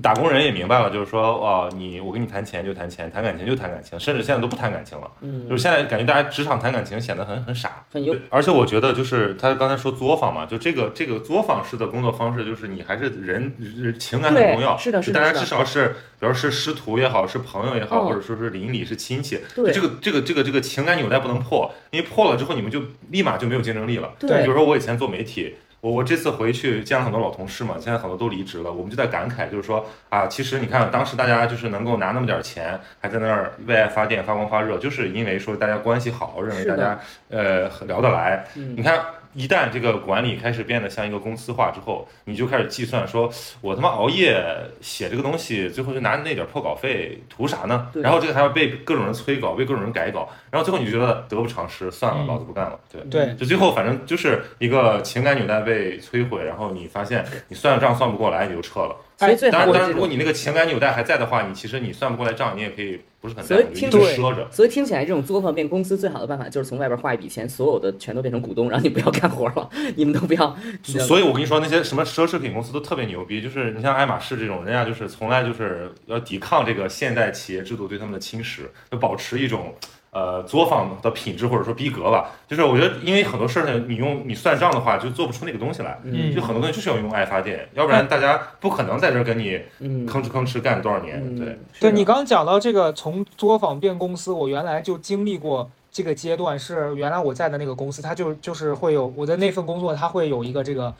打工人也明白了，就是说，哦，你我跟你谈钱就谈钱，谈感情就谈感情，甚至现在都不谈感情了。嗯就是现在感觉大家职场谈感情显得很很傻。而且我觉得就是他刚才说作坊嘛，就这个这个作坊式的工作方式，就是你还是人人情感很重要，是的是的大家至少是，比如是师徒也好，是朋友也好，嗯或者说是邻里是亲戚，对这个这个这个这个情感纽带不能破，因为破了之后你们就立马就没有竞争力了。对比如说我以前做媒体。我我这次回去见了很多老同事嘛，现在很多都离职了，我们就在感慨，就是说啊，其实你看当时大家就是能够拿那么点儿钱，还在那儿为爱发电、发光发热，就是因为说大家关系好，认为大家呃聊得来。嗯你看，一旦这个管理开始变得像一个公司化之后，你就开始计算说，我他妈熬夜写这个东西，最后就拿那点破稿费，图啥呢？对然后这个还要被各种人催稿，被各种人改稿，然后最后你就觉得得不偿失，算了，嗯老子不干了。对。对，就最后反正就是一个情感纽带被摧毁，然后你发现你算账算不过来，你就撤了。所以最当然，当然，好的这种如果你那个情感纽带还在的话，你其实你算不过来账，你也可以不是很在乎，所以听就一直赊着。所以听起来，这种作坊变公司最好的办法就是从外边划一笔钱，所有的全都变成股东，然后你不要干活了，你们都不要。所以我跟你说，那些什么奢侈品公司都特别牛逼，就是你像爱马仕这种，人家就是从来就是要抵抗这个现代企业制度对他们的侵蚀，就保持一种呃作坊的品质或者说逼格吧。就是我觉得，因为很多事儿呢，你用你算账的话，就做不出那个东西来。嗯就很多东西就是要用爱发电，要不然大家不可能在这儿跟你嗯，吭哧吭哧干多少年。嗯对，对你刚刚讲到这个从作坊变公司，我原来就经历过这个阶段，是原来我在的那个公司，它就就是会有我的那份工作，它会有一个这个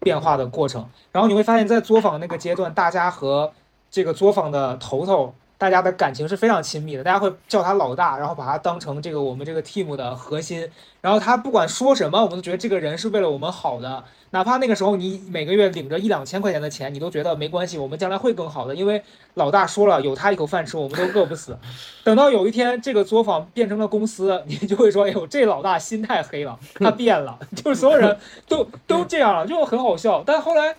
变化的过程。然后你会发现在作坊那个阶段，大家和这个作坊的头头，大家的感情是非常亲密的，大家会叫他老大，然后把他当成这个我们这个 team 的核心。然后他不管说什么，我们都觉得这个人是为了我们好的。哪怕那个时候你每个月领着一两千块钱的钱，你都觉得没关系，我们将来会更好的，因为老大说了，有他一口饭吃，我们都饿不死。等到有一天这个作坊变成了公司，你就会说，哎呦，这老大心太黑了，他变了，就是所有人都都这样了，就很好笑。但后来，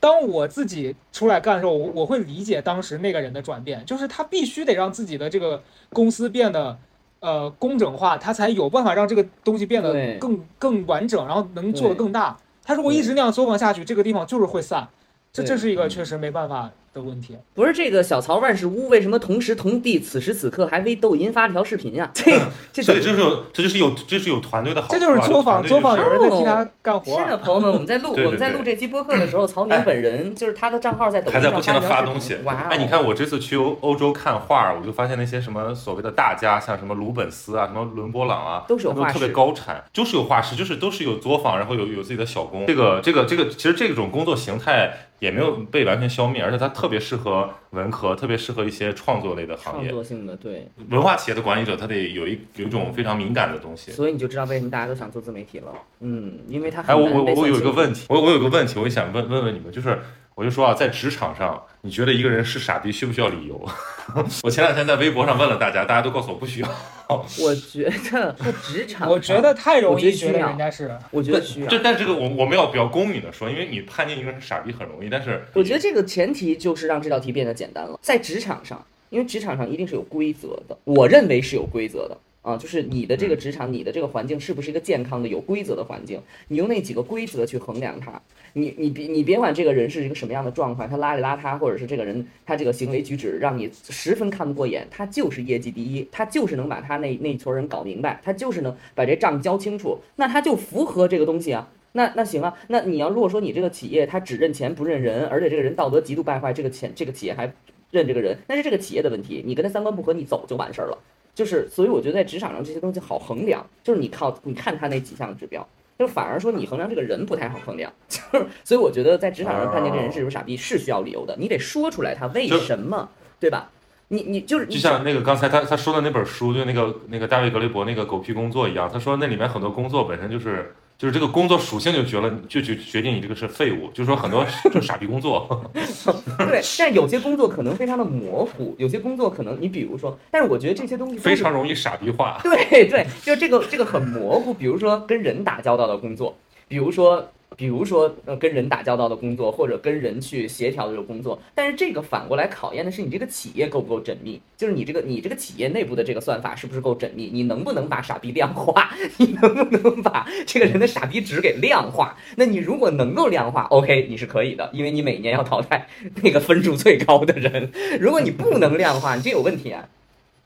当我自己出来干的时候，我我会理解当时那个人的转变，就是他必须得让自己的这个公司变得。呃，工整化，他才有办法让这个东西变得更更完整，然后能做得更大。他如果一直那样作坊下去，这个地方就是会散，这这是一个确实没办法的问题。不是这个小曹万事屋，为什么同时同地此时此刻还为抖音发了条视频呀？这这所以这是有，这就是有，这是有团队的好处啊。这就是作坊，作坊有人在替他哦干活是。的，朋友们，我们在录 对对我们在录这期播客的时候，曹宁本人就是他的账号在抖音还在上不停的发东西。哇哦，哎，你看我这次去欧欧洲看画，我就发现那些什么所谓的大家，像什么鲁本斯啊，什么伦勃朗啊，都是有画特别高产，就是有画师，就是都是有作坊，然后有有自己的小工。这个这个这个，其实这种工作形态也没有被完全消灭，而且它特别适合文科，特别适合一些创作类的行业。创作性的对，文化企业的管理者，他得有一有一种非常敏感的东西。所以你就知道为什么大家都想做自媒体了。嗯，因为他哎，很我我我有一个问题，我我有个问题，我也想问问问你们，就是我就说啊，在职场上，你觉得一个人是傻逼需不需要理由？我前两天在微博上问了大家，大家都告诉我不需要。我觉得在职场，我觉得太容易觉得我觉得需要人家是，我觉得需要。这但这个我我们要比较公允的说，因为你判定一个人是傻逼很容易，但是我觉得这个前提就是让这道题变得简单了。在职场上，因为职场上一定是有规则的，我认为是有规则的啊，就是你的这个职场，你的这个环境是不是一个健康的、有规则的环境？你用那几个规则去衡量它。你你别你别管这个人是一个什么样的状况，他邋里邋遢，或者是这个人他这个行为举止让你十分看不过眼，他就是业绩第一，他就是能把他那那一撮人搞明白，他就是能把这账交清楚，那他就符合这个东西啊。那那行啊，那你要如果说你这个企业他只认钱不认人，而且这个人道德极度败坏，这个钱这个企业还认这个人，那是这个企业的问题，你跟他三观不合，你走就完事儿了。就是，所以我觉得在职场上这些东西好衡量，就是你靠你看他那几项指标，就反而说你衡量这个人不太好衡量。就是，所以我觉得在职场上判定这人是不是傻逼是需要理由的，你得说出来他为什么，对吧？你你就是就像那个刚才他他说的那本书，就那个那个大卫格雷伯那个狗屁工作一样，他说那里面很多工作本身就是就是这个工作属性就决了就决决定你这个是废物，就是说很多就傻逼工作。对，但有些工作可能非常的模糊，有些工作可能你比如说，但是我觉得这些东西非常容易傻逼化。对对，就这个这个很模糊。比如说跟人打交道的工作，比如说比如说呃跟人打交道的工作，或者跟人去协调的这个工作。但是这个反过来考验的是你这个企业够不够缜密，就是你这个你这个企业内部的这个算法是不是够缜密，你能不能把傻逼量化，你能不能把这个人的傻逼值给量化？那你如果能够量化，OK，你是可以的，因为你每年要淘汰那个分数最高的人。如果你不能量化，你这有问题啊。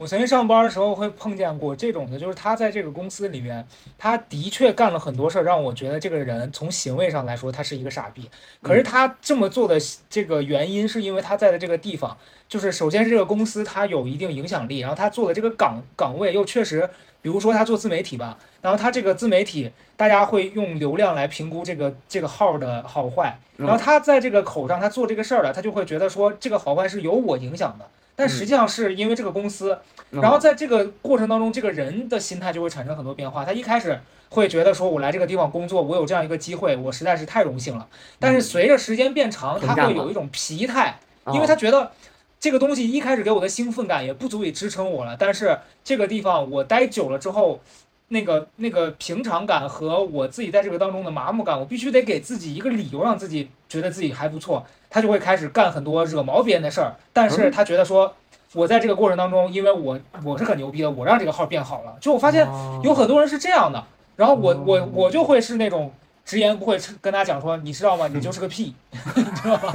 我曾经上班的时候会碰见过这种的，就是他在这个公司里面，他的确干了很多事儿，让我觉得这个人从行为上来说他是一个傻逼。可是他这么做的这个原因，是因为他在的这个地方，就是首先是这个公司他有一定影响力，然后他做的这个岗岗位又确实，比如说他做自媒体吧，然后他这个自媒体大家会用流量来评估这个这个号的好坏，然后他在这个口上他做这个事儿了，他就会觉得说这个好坏是由我影响的。但实际上是因为这个公司，然后在这个过程当中，这个人的心态就会产生很多变化。他一开始会觉得说，我来这个地方工作，我有这样一个机会，我实在是太荣幸了。但是随着时间变长，他会有一种疲态，因为他觉得这个东西一开始给我的兴奋感也不足以支撑我了。但是这个地方我待久了之后，那个那个平常感和我自己在这个当中的麻木感，我必须得给自己一个理由，让自己觉得自己还不错。他就会开始干很多惹毛别人的事儿，但是他觉得说，我在这个过程当中，因为我我是很牛逼的，我让这个号变好了。就我发现有很多人是这样的，然后我我我就会是那种直言不讳跟他讲说，你知道吗？你就是个屁，你知道吗？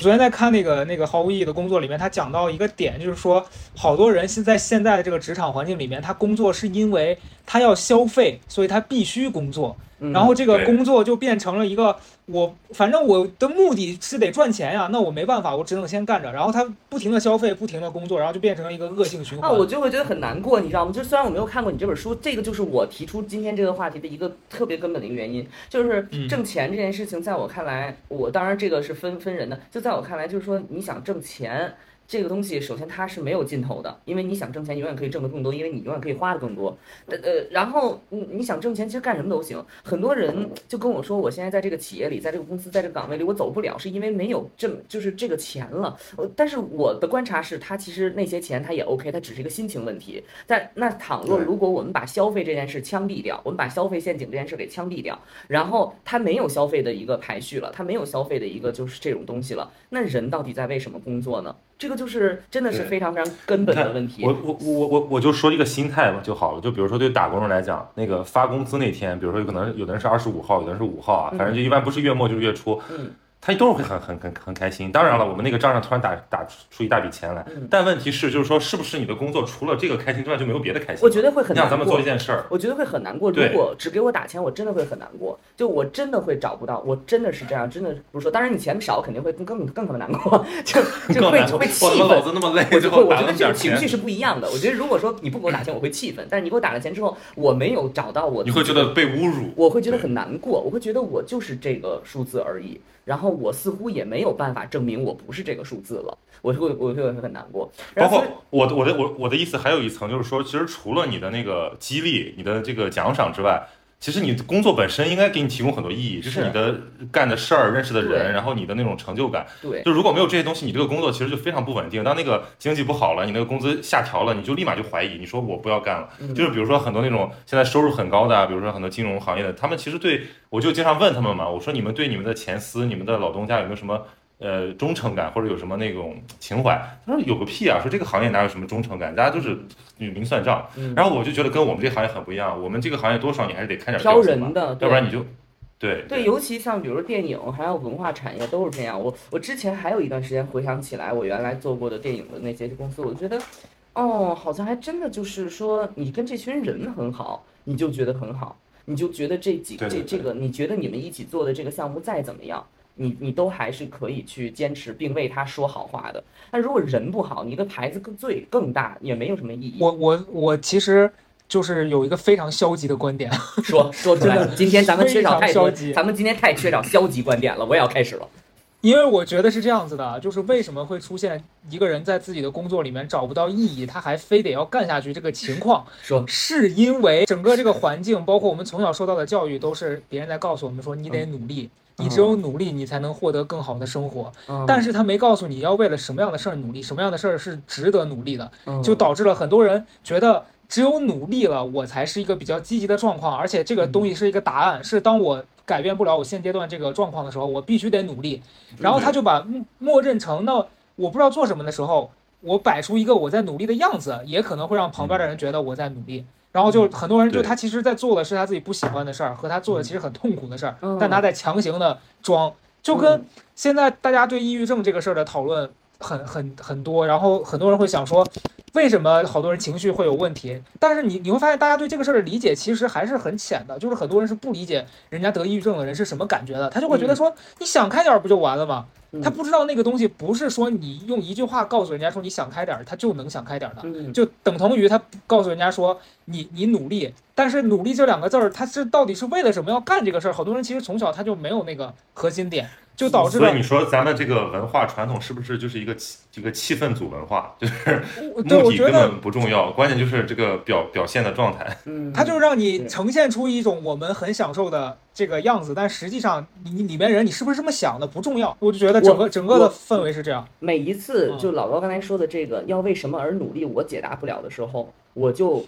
昨天在看那个那个毫无意义的工作里面，他讲到一个点，就是说，好多人现在现在的这个职场环境里面，他工作是因为他要消费，所以他必须工作。然后这个工作就变成了一个我，反正我的目的是得赚钱呀，那我没办法，我只能先干着。然后他不停的消费，不停的工作，然后就变成了一个恶性循环。啊，我就会觉得很难过，你知道吗？就虽然我没有看过你这本书，这个就是我提出今天这个话题的一个特别根本的一个原因，就是挣钱这件事情，在我看来，我当然这个是分分人的，就在我看来，就是说你想挣钱。这个东西首先它是没有尽头的，因为你想挣钱，永远可以挣得更多，因为你永远可以花的更多。呃呃，然后你你想挣钱，其实干什么都行。很多人就跟我说，我现在在这个企业里，在这个公司，在这个岗位里，我走不了，是因为没有这就是这个钱了。呃，但是我的观察是，他其实那些钱他也 OK，他只是一个心情问题。但那倘若如果我们把消费这件事枪毙掉，我们把消费陷阱这件事给枪毙掉，然后他没有消费的一个排序了，他没有消费的一个就是这种东西了，那人到底在为什么工作呢？这个就是真的是非常非常根本的问题。我我我我我就说一个心态吧就好了。就比如说对打工人来讲，那个发工资那天，比如说有可能有的人是二十五号，有的人是五号啊，反正就一般不是月末就是月初。嗯。他都是会很很很很开心。当然了，我们那个账上突然打打出一大笔钱来，但问题是，就是说，是不是你的工作除了这个开心之外就没有别的开心？我觉得会很难过。咱们做一件事儿，我觉得会很难过。如果只给我打钱，我真的会很难过。就我真的会找不到，我真的是这样，真的不是说。当然，你钱少肯定会更更更可能难过，就就会会气愤。老子那么累，我就会我觉得这个情绪是不一样的。我觉得如果说你不给我打钱，我会气愤；但是你给我打了钱之后，我没有找到我，你会觉得被侮辱，我会觉得很难过，我会觉得我就是这个数字而已。然后我似乎也没有办法证明我不是这个数字了，我就会我就会很难过。包括我的我的我我的意思还有一层就是说，其实除了你的那个激励、你的这个奖赏之外。其实你工作本身应该给你提供很多意义，就是你的干的事儿、认识的人，然后你的那种成就感。对，就如果没有这些东西，你这个工作其实就非常不稳定。当那个经济不好了，你那个工资下调了，你就立马就怀疑，你说我不要干了。就是比如说很多那种现在收入很高的，比如说很多金融行业的，他们其实对我就经常问他们嘛，我说你们对你们的前司、你们的老东家有没有什么？呃，忠诚感或者有什么那种情怀？他说有个屁啊！说这个行业哪有什么忠诚感？大家都是与明算账。然后我就觉得跟我们这行业很不一样。我们这个行业多少你还是得看点挑人的，要不然你就对对。尤其像比如说电影，还有文化产业都是这样。我我之前还有一段时间回想起来，我原来做过的电影的那些公司，我觉得哦，好像还真的就是说，你跟这群人很好，你就觉得很好，你就觉得这几这这个，你觉得你们一起做的这个项目再怎么样。你你都还是可以去坚持并为他说好话的。但如果人不好，你的牌子更最更大，也没有什么意义。我我我其实就是有一个非常消极的观点，说说出来。今天咱们缺少太多，咱们今天太缺少消极观点了。我也要开始了，因为我觉得是这样子的，就是为什么会出现一个人在自己的工作里面找不到意义，他还非得要干下去这个情况？说是因为整个这个环境，包括我们从小受到的教育，都是别人在告诉我们说，你得努力。你只有努力，你才能获得更好的生活。但是他没告诉你要为了什么样的事儿努力，什么样的事儿是值得努力的，就导致了很多人觉得只有努力了，我才是一个比较积极的状况。而且这个东西是一个答案，是当我。改变不了我现阶段这个状况的时候，我必须得努力。然后他就把默默认成那我不知道做什么的时候，我摆出一个我在努力的样子，也可能会让旁边的人觉得我在努力。然后就很多人就他其实在做的是他自己不喜欢的事儿，和他做的其实很痛苦的事儿，嗯。但他在强行的装，就跟现在大家对抑郁症这个事儿的讨论很很很多，然后很多人会想说，为什么好多人情绪会有问题？但是你你会发现，大家对这个事儿的理解其实还是很浅的，就是很多人是不理解人家得抑郁症的人是什么感觉的，他就会觉得说，你想开点儿不就完了吗？嗯他不知道那个东西不是说你用一句话告诉人家说你想开点儿，他就能想开点儿的。嗯，就等同于他告诉人家说你你努力，但是努力这两个字儿，他是到底是为了什么要干这个事儿？好多人其实从小他就没有那个核心点，就导致了所以你说咱们这个文化传统是不是就是一个气 一个气氛组文化？就是对目我觉得的根本不重要，关键就是这个表表现的状态。嗯，他就是让你呈现出一种我们很享受的这个样子，但实际上你你里面人你是不是这么想的不重要。我就觉得整个整个的氛围是这样。每一次嗯就老高刚才说的这个要为什么而努力，我解答不了的时候，我就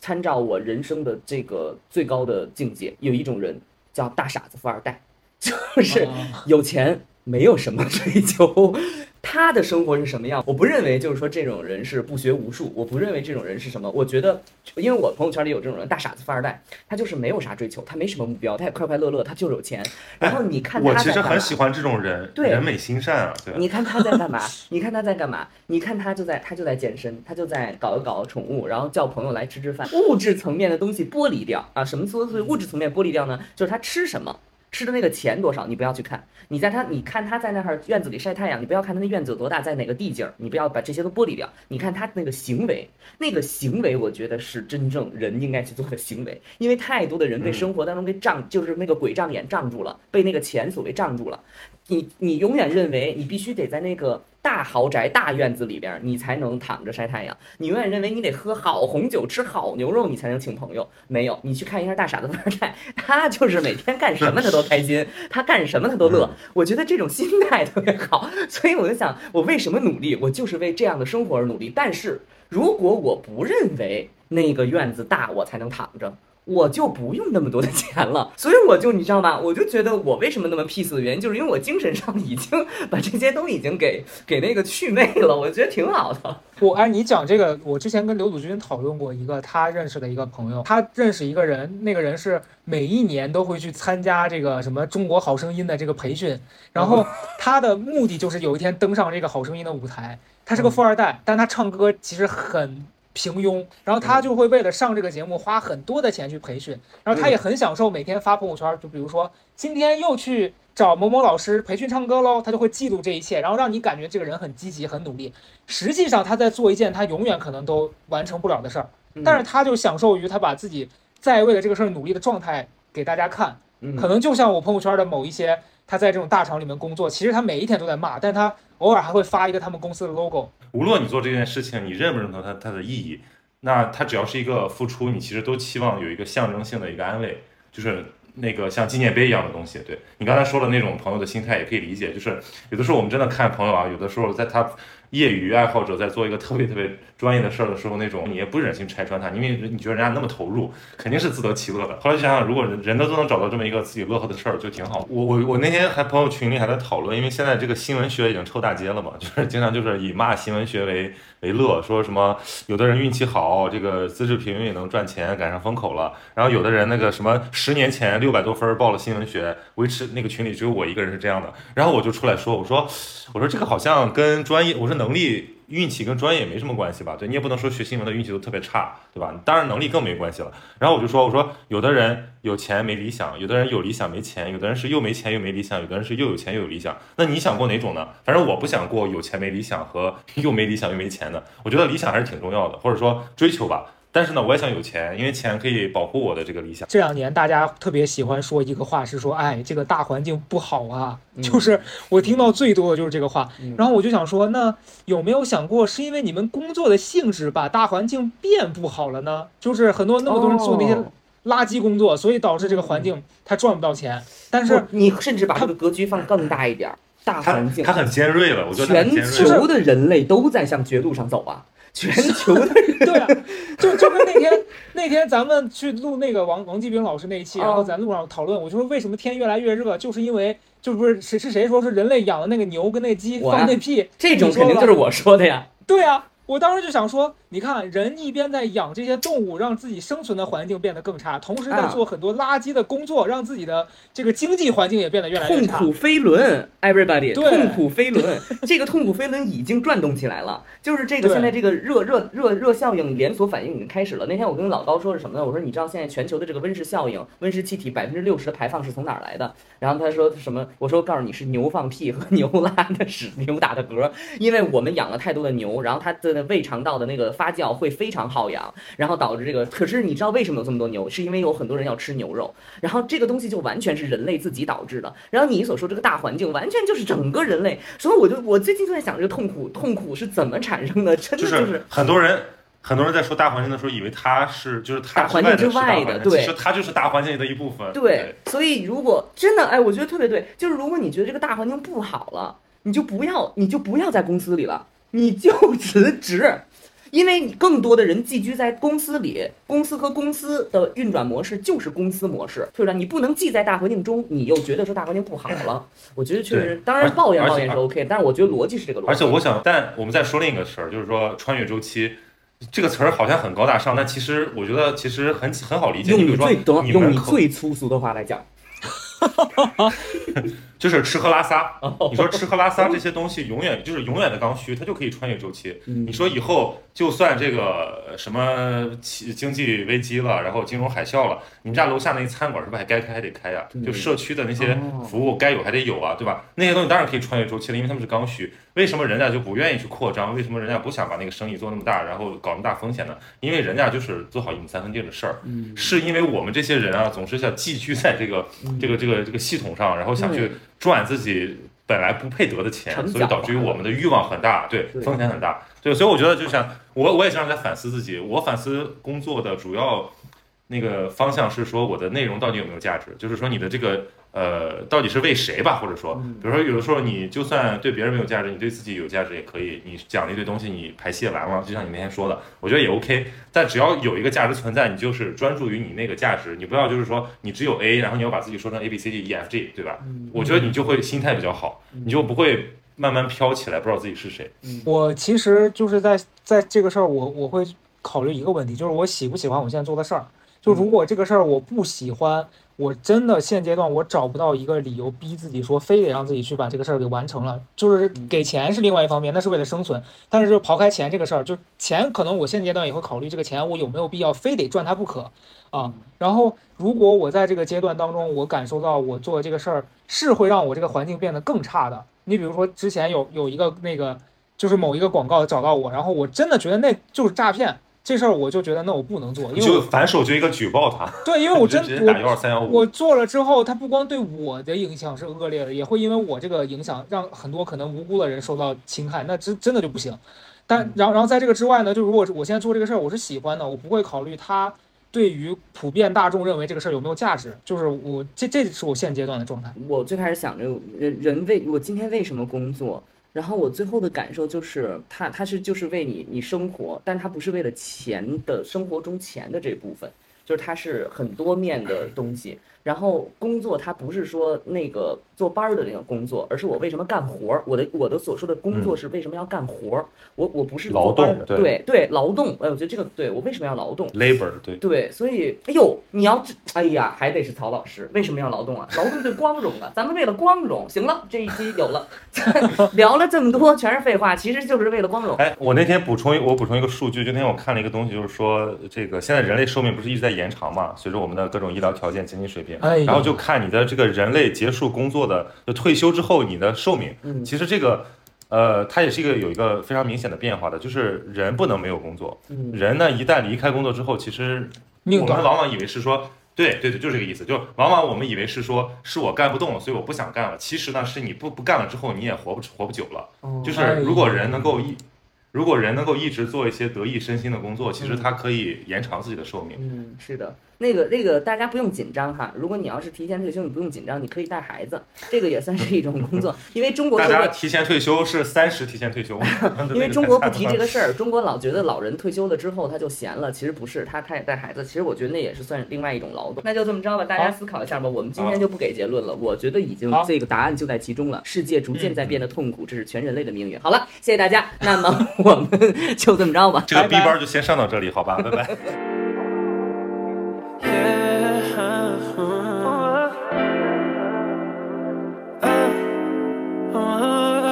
参照我人生的这个最高的境界，有一种人叫大傻子富二代，就是啊有钱没有什么追求，他的生活是什么样？我不认为就是说这种人是不学无术，我不认为这种人是什么。我觉得，因为我朋友圈里有这种人，大傻子富二代，他就是没有啥追求，他没什么目标，他也快快乐乐，他就是有钱。然后你看他我其实很喜欢这种人，对人美心善啊，对？你看他在干嘛？你看他在干嘛？你看他就在他就在健身，他就在搞一搞宠物，然后叫朋友来吃吃饭。物质层面的东西剥离掉啊，什么所谓物质层面剥离掉呢？就是他吃什么。吃的那个钱多少，你不要去看。你在他，你看他在那儿院子里晒太阳，你不要看他那院子有多大，在哪个地界儿，你不要把这些都剥离掉。你看他那个行为，那个行为，我觉得是真正人应该去做的行为。因为太多的人被嗯生活当中给障，就是那个鬼障眼障住了，被那个钱所谓障住了。你你永远认为你必须得在那个大豪宅、大院子里边儿，你才能躺着晒太阳。你永远认为你得喝好红酒、吃好牛肉，你才能请朋友。没有，你去看一下大傻子富二代，他就是每天干什么他都开心，他干什么他都乐。我觉得这种心态特别好，所以我就想，我为什么努力？我就是为这样的生活而努力。但是如果我不认为那个院子大，我才能躺着。我就不用那么多的钱了，所以我就你知道吗？我就觉得我为什么那么 peace 的原因，就是因为我精神上已经 把这些都已经给给那个祛魅了，我觉得挺好的。我哎，你讲这个，我之前跟刘祖军讨论过一个他认识的一个朋友，他认识一个人，那个人是每一年都会去参加这个什么《中国好声音》的这个培训，然后他的目的就是有一天登上这个好声音的舞台。他是个富二代，但他唱歌其实很平庸，然后他就会为了上这个节目花很多的钱去培训，然后他也很享受每天发朋友圈，就比如说今天又去找某某老师培训唱歌喽，他就会记录这一切，然后让你感觉这个人很积极、很努力。实际上他在做一件他永远可能都完成不了的事儿，但是他就享受于他把自己在为了这个事儿努力的状态给大家看。嗯可能就像我朋友圈的某一些他在这种大厂里面工作，其实他每一天都在骂，但他偶尔还会发一个他们公司的 logo。无论你做这件事情，你认不认同它它的意义，那它只要是一个付出，你其实都期望有一个象征性的一个安慰，就是那个像纪念碑一样的东西。对你刚才说的那种朋友的心态也可以理解，就是有的时候我们真的看朋友啊，有的时候在他业余爱好者在做一个特别特别专业的事儿的时候，那种你也不忍心拆穿他，因为你觉得人家那么投入，肯定是自得其乐的。后来想想，如果人人都都能找到这么一个自己乐呵的事儿，就挺好。我我我那天还朋友群里还在讨论，因为现在这个新闻学已经臭大街了嘛，就是经常就是以骂新闻学为为乐，说什么有的人运气好，这个资质平庸也能赚钱，赶上风口了。然后有的人那个什么十年前六百多分报了新闻学，维持那个群里只有我一个人是这样的。然后我就出来说，我说我说这个好像跟专业，我说能力。运气跟专业也没什么关系吧？对你也不能说学新闻的运气都特别差，对吧？当然能力更没关系了。然后我就说，我说有的人有钱没理想，有的人有理想没钱，有的人是又没钱又没理想，有的人是又有钱又有理想。那你想过哪种呢？反正我不想过有钱没理想和 又没理想又没钱的。我觉得理想还是挺重要的，或者说追求吧。但是呢，我也想有钱，因为钱可以保护我的这个理想。这两年大家特别喜欢说一个话，是说，哎，这个大环境不好啊，嗯就是我听到最多的就是这个话嗯。然后我就想说，那有没有想过，是因为你们工作的性质把大环境变不好了呢？就是很多那么多人做那些哦垃圾工作，所以导致这个环境他赚不到钱。但是你甚至把这个格局放更大一点儿，大环境它，很尖锐了，我觉得全。球的人类都在向绝路上走啊！全球的人，对啊，就就跟那天那天咱们去录那个王王继兵老师那一期，然后哦咱路上讨论，我就说为什么天越来越热，就是因为就不是谁是谁说是人类养的那个牛跟那鸡放那屁，这种肯定就是我说的呀。对啊，我当时就想说，你看人一边在养这些动物，让自己生存的环境变得更差，同时在啊做很多垃圾的工作，让自己的这个经济环境也变得越来越差。痛苦飞轮，everybody，对痛苦飞轮，这个痛苦飞轮已经转动起来了。就是这个现在这个热热热热效应连锁反应已经开始了。那天我跟老高说是什么呢？我说你知道现在全球的这个温室效应，温室气体百分之六十的排放是从哪儿来的？然后他说什么？我说告诉你是牛放屁和 牛拉的屎，牛打的嗝，因为我们养了太多的牛，然后它的胃肠道的那个发酵会非常耗氧，然后导致这个。可是你知道为什么有这么多牛？是因为有很多人要吃牛肉，然后这个东西就完全是人类自己导致的。然后你所说这个大环境，完全就是整个人类。所以我就我最近就在想，这个痛苦痛苦是怎么产生的？真的就就是是很多人。很多人在说大环境的时候，以为它是就是它大环境之之外的对其实它就是大环境里的一部分。对，所以如果真的哎，我觉得特别对，就是如果你觉得这个大环境不好了，你就不要你就不要在公司里了，你就辞职。因为你更多的人寄居在公司里，公司和公司的运转模式就是公司模式，对吧？你不能寄在大环境中，你又觉得说大环境不好了。我觉得确实，当然抱怨抱怨是 OK，但是我觉得逻辑是这个逻辑。而且我想，但我们再说另一个事儿，就是说穿越周期这个词儿好像很高大上，但其实我觉得其实很很好理解。用你比如说你用最粗俗的话来讲，就是吃喝拉撒，哦你说吃喝拉撒这些东西永远就是永远的刚需，它就可以穿越周期。嗯你说以后就算这个呃什么经经济危机了，然后金融海啸了，你们家楼下那餐馆是不是还该开还得开呀、对就社区的那些哦服务该有还得有啊，对吧？那些东西当然可以穿越周期了，因为他们是刚需。为什么人家就不愿意去扩张？为什么人家不想把那个生意做那么大，然后搞那么大风险呢？因为人家就是做好一亩三分地的事儿。嗯是因为我们这些人啊，总是想寄居在这个嗯这个这个这个系统上，然后想去对赚自己本来不配得的钱，所以导致于我们的欲望很大，对对。风险很大，对，所以我觉得就像我我也经常在反思自己，我反思工作的主要那个方向是说我的内容到底有没有价值，就是说你的这个呃到底是为谁吧，或者说嗯比如说有的时候你就算对别人没有价值，你对自己有价值也可以，你讲了一堆东西，你排泄完了，就像你那天说的，我觉得也 OK。但只要有一个价值存在，你就是专注于你那个价值，你不要就是说你只有 A，然后你要把自己说成 A B C D E F G，对吧？嗯我觉得你就会心态比较好，你就不会慢慢飘起来，不知道自己是谁。我其实就是在在这个事儿，我我会考虑一个问题，就是我喜不喜欢我现在做的事儿。就如果这个事儿我不喜欢，我真的现阶段我找不到一个理由逼自己说非得让自己去把这个事儿给完成了。就是给钱是另外一方面，那是为了生存。但是就刨开钱这个事儿，就钱可能我现阶段也会考虑这个钱我有没有必要非得赚它不可啊。然后如果我在这个阶段当中，我感受到我做的这个事儿是会让我这个环境变得更差的。你比如说之前有有一个那个。就是某一个广告找到我，然后我真的觉得那就是诈骗，这事儿我就觉得那我不能做，因为就反手就一个举报他，对，因为我 真就直接打幺我二三幺五。我做了之后，他不光对我的影响是恶劣的，也会因为我这个影响让很多可能无辜的人受到侵害，那真真的就不行。但然后然后在这个之外呢，就如果我现在做这个事儿，我是喜欢的，我不会考虑他对于普遍大众认为这个事儿有没有价值，就是我这这是我现阶段的状态。我最开始想着人人为我今天为什么工作，然后我最后的感受就是，他他是就是为你你生活，但他不是为了钱的生活中钱的这部分，就是他是很多面的东西。然后工作它不是说那个做班儿的那个工作，而是我为什么干活儿。我的我的所说的工作是为什么要干活儿？我我不是劳动对对对劳动。哎，我觉得这个对我为什么要劳动？labor 对，对，所以，哎呦，你要这，哎呀，还得是曹老师，为什么要劳动啊？劳动最光荣啊，咱们为了光荣。行了，这一期有了，聊了这么多，全是废话，其实就是为了光荣。哎，我那天补充一，我补充一个数据，就那天我看了一个东西，就是说这个现在人类寿命不是一直在延长嘛，随着我们的各种医疗条件、经济水平，哎然后就看你的这个人类结束工作的，就退休之后你的寿命，嗯其实这个。呃，它也是一个有一个非常明显的变化的，就是人不能没有工作。嗯人呢，一旦离开工作之后，其实我们往往以为是说，对对对，就这个意思，就往往我们以为是说，是我干不动了，所以我不想干了。其实呢，是你不不干了之后，你也活不活不久了。哦就是哎如果人能够一，如果人能够一直做一些得意身心的工作，其实它可以延长自己的寿命。嗯，是的，那个那个大家不用紧张哈。如果你要是提前退休，你不用紧张，你可以带孩子，这个也算是一种工作，因为中国大。家提前退休是三十提前退休，因为中国不提这个事儿，中国老觉得老人退休了之后他就闲了，其实不是，他他也带孩子，其实我觉得那也是算另外一种劳动。那就这么着吧，大家思考一下吧。我们今天就不给结论了，我觉得已经这个答案就在其中了。世界逐渐在变得痛苦，这是全人类的命运。好了，谢谢大家，那么我们 就这么着吧。这个 B 班就先上到这里，好吧，拜拜。Yeah. Uh, uh, uh.